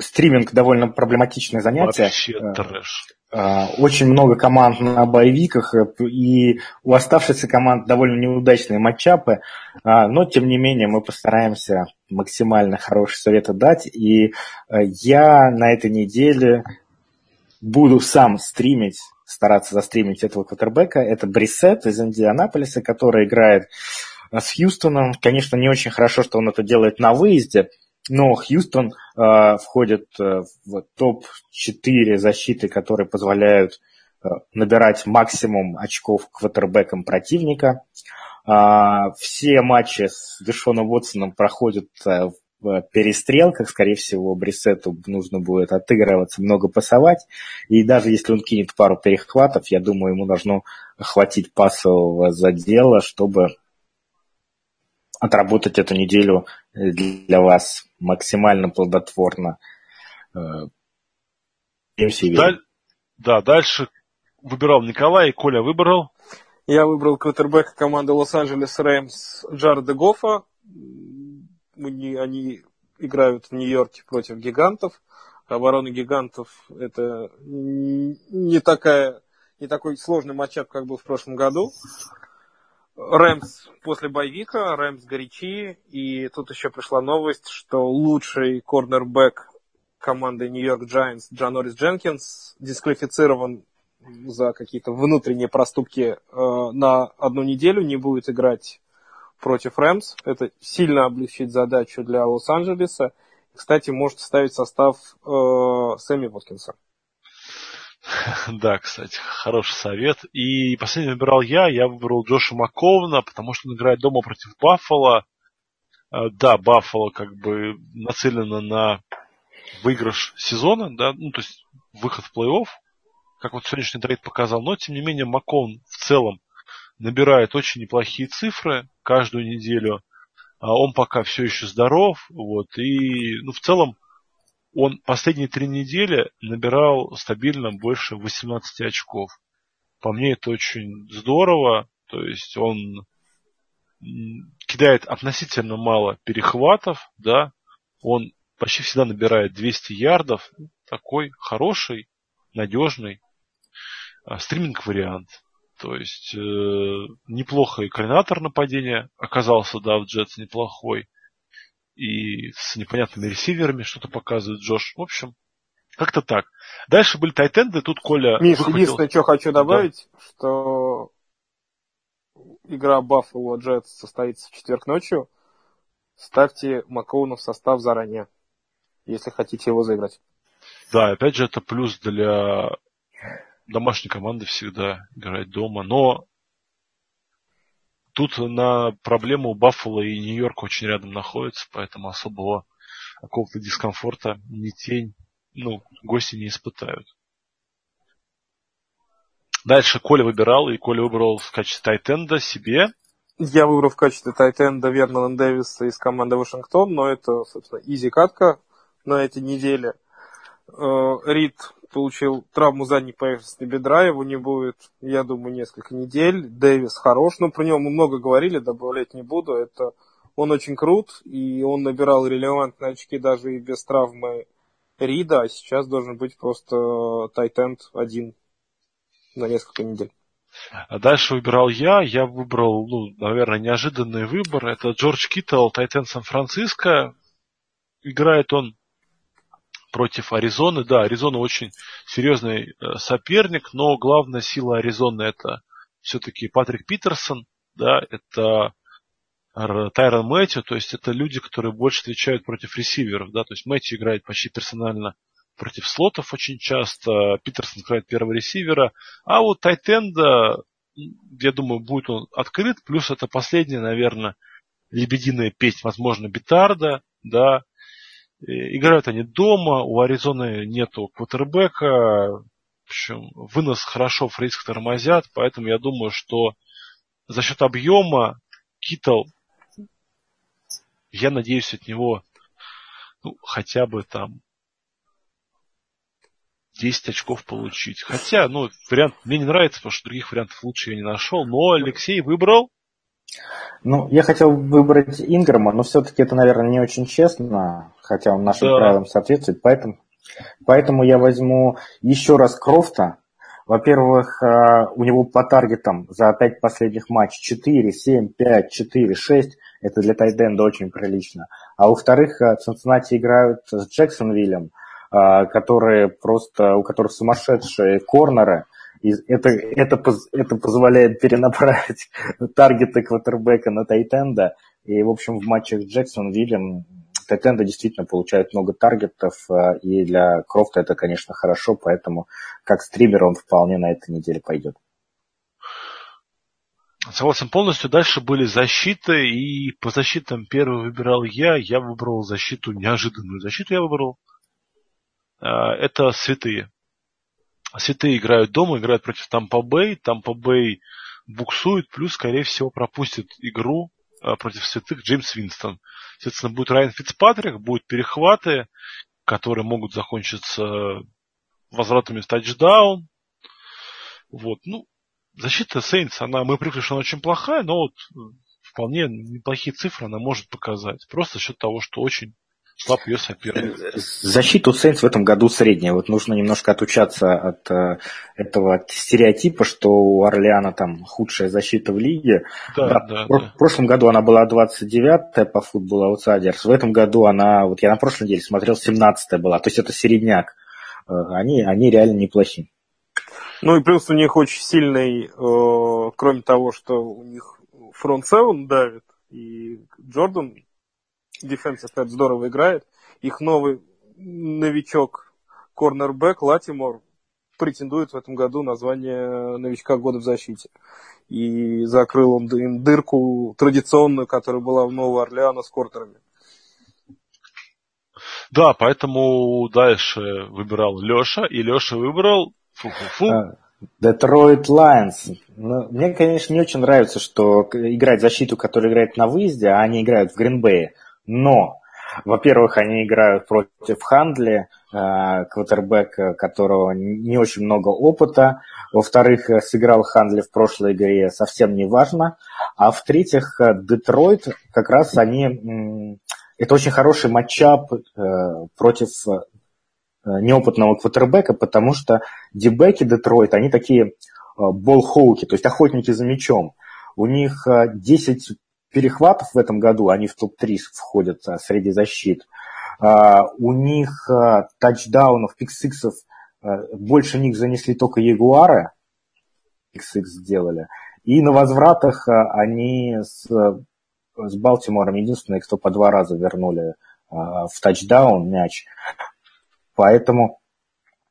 стриминг довольно проблематичное занятие. Вообще э, трэш. А, очень много команд на боевиках, э, и у оставшихся команд довольно неудачные матчапы, а, но тем не менее мы постараемся максимально хорошие советы дать. И я на этой неделе буду сам стримить стараться застримить этого квотербека. Это Брисет из Индианаполиса, который играет э, с Хьюстоном. Конечно, не очень хорошо, что он это делает на выезде, но Хьюстон э, входит э, в топ-4 защиты, которые позволяют э, набирать максимум очков квотербекам противника. Э, все матчи с Дэшоном Уотсоном проходят э, в перестрелках, скорее всего, Брисету нужно будет отыгрываться, много пасовать. И даже если он кинет пару перехватов, я думаю, ему должно хватить пасового задела, чтобы отработать эту неделю для вас максимально плодотворно. Э, Даль... Да, дальше выбирал Николай, и Коля выбрал. Я выбрал квотербека команды Лос-Анджелес Рэмс Джареда Гофа они играют в Нью-Йорке против гигантов. Оборона гигантов это не, такая, не такой сложный матчап, как был в прошлом году. Рэмс после боевика, Рэмс горячи, и тут еще пришла новость, что лучший корнербэк команды Нью-Йорк Giants Джанорис Дженкинс дисквалифицирован за какие-то внутренние проступки э, на одну неделю, не будет играть против Рэмс. Это сильно облегчит задачу для Лос-Анджелеса. Кстати, может ставить состав э, Сэмми Воткинса. Да, кстати, хороший совет. И последний выбирал я. Я выбрал Джоша Маковна, потому что он играет дома против Баффала. А, да, Баффало как бы нацелено на выигрыш сезона, да, ну, то есть выход в плей-офф, как вот сегодняшний трейд показал, но, тем не менее, Макон в целом набирает очень неплохие цифры каждую неделю. А он пока все еще здоров, вот, и, ну, в целом, он последние три недели набирал стабильно больше 18 очков. По мне это очень здорово, то есть он кидает относительно мало перехватов, да, он почти всегда набирает 200 ярдов, такой хороший, надежный стриминг-вариант. То есть э, неплохой координатор нападения оказался, да, в Джетс неплохой. И с непонятными ресиверами что-то показывает Джош. В общем, как-то так. Дальше были тайтенды, тут Коля... Миш, выхватил... единственное, что хочу добавить, да. что игра Buffalo Jets состоится в четверг ночью. Ставьте Макоуна в состав заранее, если хотите его заиграть. Да, опять же, это плюс для домашней команды всегда играть дома. Но тут на проблему Баффало и Нью-Йорк очень рядом находятся, поэтому особого какого-то дискомфорта ни тень, ну, гости не испытают. Дальше Коля выбирал, и Коля выбрал в качестве тайтенда себе. Я выбрал в качестве тайтенда Вернона Дэвиса из команды Вашингтон, но это, собственно, изи катка на этой неделе. Э, Рид получил травму задней поверхности бедра, его не будет, я думаю, несколько недель. Дэвис хорош, но про него мы много говорили, добавлять не буду. Это он очень крут, и он набирал релевантные очки даже и без травмы Рида, а сейчас должен быть просто тайтенд один на несколько недель. А дальше выбирал я. Я выбрал, ну, наверное, неожиданный выбор. Это Джордж Киттл, Тайтен Сан-Франциско. Играет он против Аризоны. Да, Аризона очень серьезный э, соперник, но главная сила Аризоны это все-таки Патрик Питерсон, да, это Тайрон Мэтью, то есть это люди, которые больше отвечают против ресиверов, да, то есть Мэтью играет почти персонально против слотов очень часто, Питерсон играет первого ресивера, а вот Тайтенда, я думаю, будет он открыт, плюс это последняя, наверное, лебединая песня, возможно, Битарда, да, играют они дома, у Аризоны нету квотербека, в общем, вынос хорошо, фриск тормозят, поэтому я думаю, что за счет объема Китл, я надеюсь от него ну, хотя бы там 10 очков получить. Хотя, ну, вариант мне не нравится, потому что других вариантов лучше я не нашел. Но Алексей выбрал. Ну, я хотел выбрать Инграма, но все-таки это, наверное, не очень честно, хотя он нашим да. правилам соответствует. Поэтому, поэтому я возьму еще раз Крофта. Во-первых, а, у него по таргетам за 5 последних матчей 4, 7, 5, 4, 6. Это для Тайденда очень прилично. А во-вторых, а, Цинциннати играют с Джексонвиллем – а, которые просто, у которых сумасшедшие корнеры, и это, это, это позволяет перенаправить таргеты квотербека на Тайтенда. И, в общем, в матчах Джексон видим, Тайтенда действительно получает много таргетов, а, и для Крофта это, конечно, хорошо, поэтому как стример он вполне на этой неделе пойдет. Согласен полностью. Дальше были защиты, и по защитам первый выбирал я. Я выбрал защиту, неожиданную защиту я выбрал. А, это святые. Святые играют дома, играют против Тампа Бэй. Тампа Бэй буксует, плюс, скорее всего, пропустит игру против святых Джеймс Винстон. Соответственно, будет Райан Фицпатрик, будут перехваты, которые могут закончиться возвратами в тачдаун. Вот, ну, защита Сейнс, она, мы привыкли, что она очень плохая, но вот вполне неплохие цифры она может показать. Просто за счет того, что очень слаб ее соперник. Защита у Сейнс в этом году средняя. Вот нужно немножко отучаться от э, этого стереотипа, что у Орлеана там худшая защита в лиге. Да, да, да, в, да. в прошлом году она была 29-я по футболу аутсайдерс. В этом году она, вот я на прошлой неделе смотрел, 17-я была. То есть это середняк. Э, они, они реально неплохие. Ну и плюс у них очень сильный, э, кроме того, что у них фронт 7 давит, и Джордан Defensive End здорово играет. Их новый новичок, корнербэк Латимор, претендует в этом году на звание новичка года в защите. И закрыл он им дырку традиционную, которая была в Нового Орлеана с кортерами. Да, поэтому дальше выбирал Леша, и Леша выбрал фу-фу-фу. Детройт Лайонс. Ну, мне, конечно, не очень нравится, что играть защиту, которая играет на выезде, а они играют в Гринбее. Но, во-первых, они играют против Хандли, э, квотербека, которого не очень много опыта. Во-вторых, сыграл Хандли в прошлой игре совсем не важно. А в-третьих, Детройт, как раз они... Это очень хороший матчап э, против Э, неопытного квотербека, потому что дебеки Детройт, они такие болхоуки, то есть охотники за мячом. У них 10 э, перехватов в этом году, они в топ-3 входят э, среди защит. У них тачдаунов, пиксиксов, больше них занесли только Ягуары, pick six сделали. И на возвратах они с, с Балтимором единственные, кто по два раза вернули в тачдаун мяч. Поэтому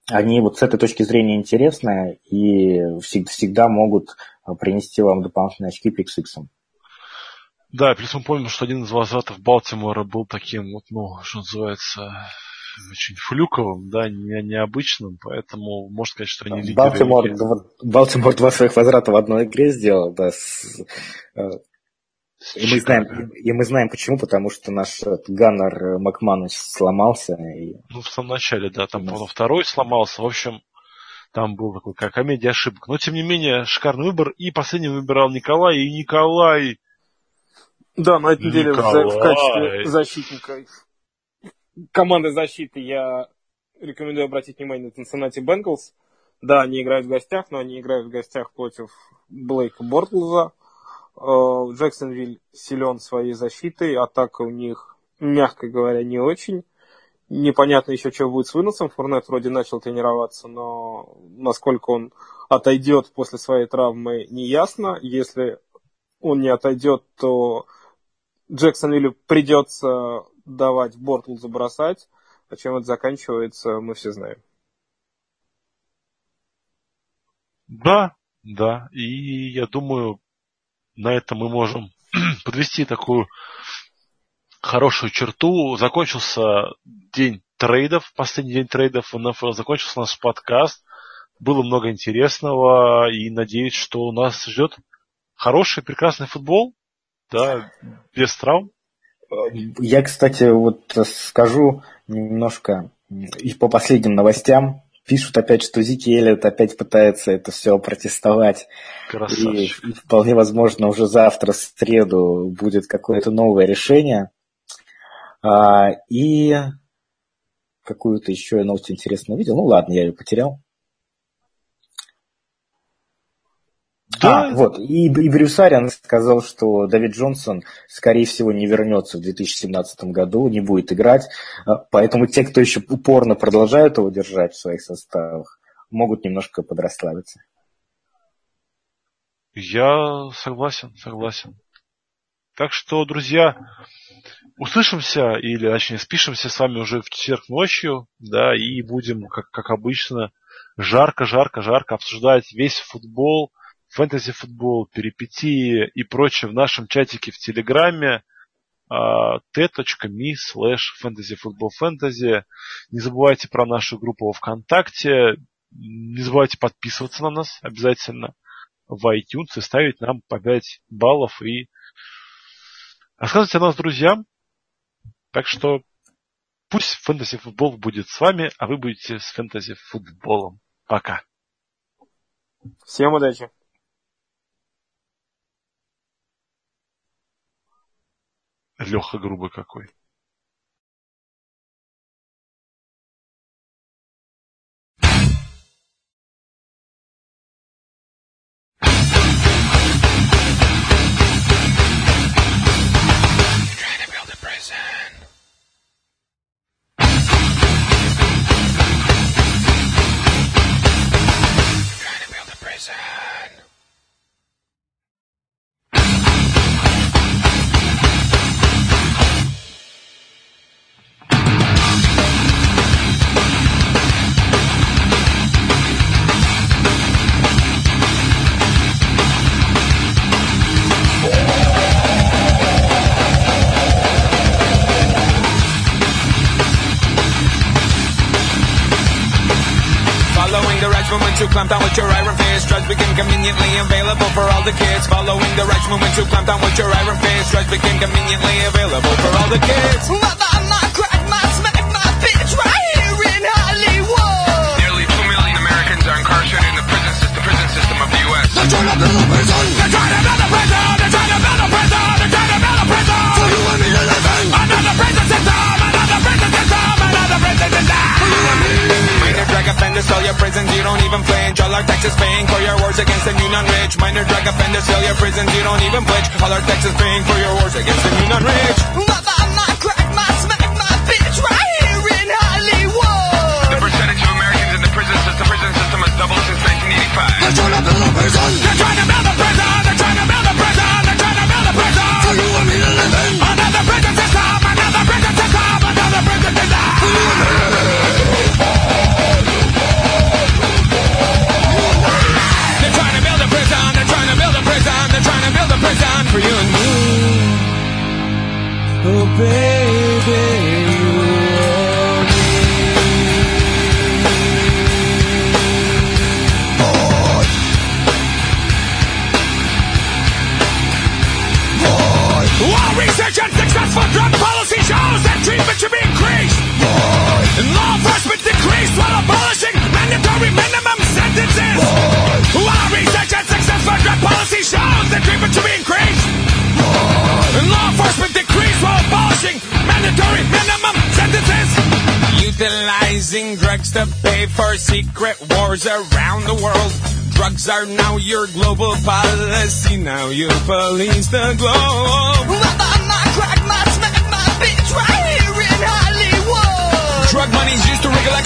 они вот с этой точки зрения интересны и всегда могут а, принести вам дополнительные очки PixX. Да, плюс мы помним, что один из возвратов Балтимора был таким, вот, ну, что называется, очень флюковым, да, не, необычным, поэтому можно сказать, что они лидеры. Балтимор, Балтимор два своих возврата в одной игре сделал, да, с, э, и мы, знаем, и мы знаем почему, потому что наш Ганнер Макманус сломался. И... Ну, в самом начале, да, там, по второй сломался. В общем, там был такой, как комедия ошибок. Но, тем не менее, шикарный выбор. И последним выбирал Николай. И Николай... Да, на этой неделе в, в качестве защитника команды защиты я рекомендую обратить внимание на Cincinnati Bengals. Да, они играют в гостях, но они играют в гостях против Блейка Бортлза. Э, Джексонвиль силен своей защитой, атака у них, мягко говоря, не очень. Непонятно еще, что будет с выносом. Фурнет вроде начал тренироваться, но насколько он отойдет после своей травмы, не ясно. Если он не отойдет, то Джексонвиллю придется давать Бортл забросать. А чем это заканчивается, мы все знаем. Да, да. И я думаю, на этом мы можем подвести такую хорошую черту. Закончился день трейдов, последний день трейдов в НФЛ, закончился наш подкаст. Было много интересного и надеюсь, что у нас ждет хороший, прекрасный футбол, да, без травм. Я, кстати, вот скажу немножко и по последним новостям. Пишут опять, что Зики Эллиот опять пытается это все протестовать. И, и вполне возможно уже завтра, в среду, будет какое-то новое решение. А, и какую-то еще я новость интересную видел. Ну ладно, я ее потерял. Да. А, вот. И, и Брюс Ариан сказал, что Давид Джонсон, скорее всего, не вернется в 2017 году, не будет играть. А, поэтому те, кто еще упорно продолжают его держать в своих составах, могут немножко подрасслабиться. Я согласен, согласен. Так что, друзья, услышимся, или точнее спишемся с вами уже в четверг ночью, да, и будем, как, как обычно, жарко, жарко, жарко обсуждать весь футбол, фэнтези-футбол, перипетии и прочее в нашем чатике в Телеграме t.me slash fantasyfootballfantasy. Не забывайте про нашу группу во ВКонтакте. Не забывайте подписываться на нас обязательно в iTunes и ставить нам по 5 баллов и рассказывать о нас друзьям. Так что пусть фэнтези-футбол будет с вами, а вы будете с фэнтези-футболом. Пока. Всем удачи. Леха грубый какой. Sound. Clamp down with your iron fist. Drugs became conveniently available for all the kids. Following the rights movement to clamp down with your iron fist. Drugs became conveniently available for all the kids. Mother, my crack, my smack, my bitch, right here in Hollywood. Nearly two million Americans are incarcerated in the prison system, prison system of the U.S. They're trying to build a prison. They're trying to build a prison. They're trying to Another prison system. For you and me. Minor drug offenders fill your prisons, you don't even flinch. All our taxes paying for your wars against the new non-rich. Minor drug offenders fill your prisons, you don't even flinch. All our taxes paying for your wars against the new non-rich. Mother, my crack, my smack, my bitch, right here in Hollywood. The percentage of Americans in the prison system, prison system has doubled since 1985. They're trying to build a prison. They're trying to build a prison. For you and me. Oh, baby, you and me. While research and successful drug policy shows that treatment should be increased. And law enforcement decreased while abolishing mandatory minimum sentences. While research and successful drug policy shows that treatment should be increased. And law enforcement decreased while abolishing mandatory minimum sentences. Utilizing drugs to pay for secret wars around the world. Drugs are now your global policy. Now you police the globe.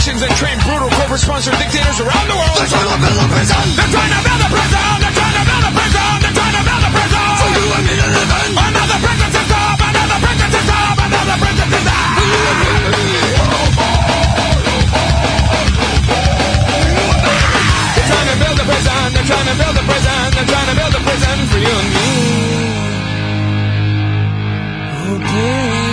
Used to and train brutal corporate-sponsored dictators around the world. They're trying to build a prison. They're trying to build a prison. They're trying to build a prison. They're trying to build a prison. For you and me to live in. Another prison system. Another prison system. Another prison system. For you and me to live in. They're trying to build a prison. They're trying to build a prison. They're trying to build a prison for you and me. Oh, baby.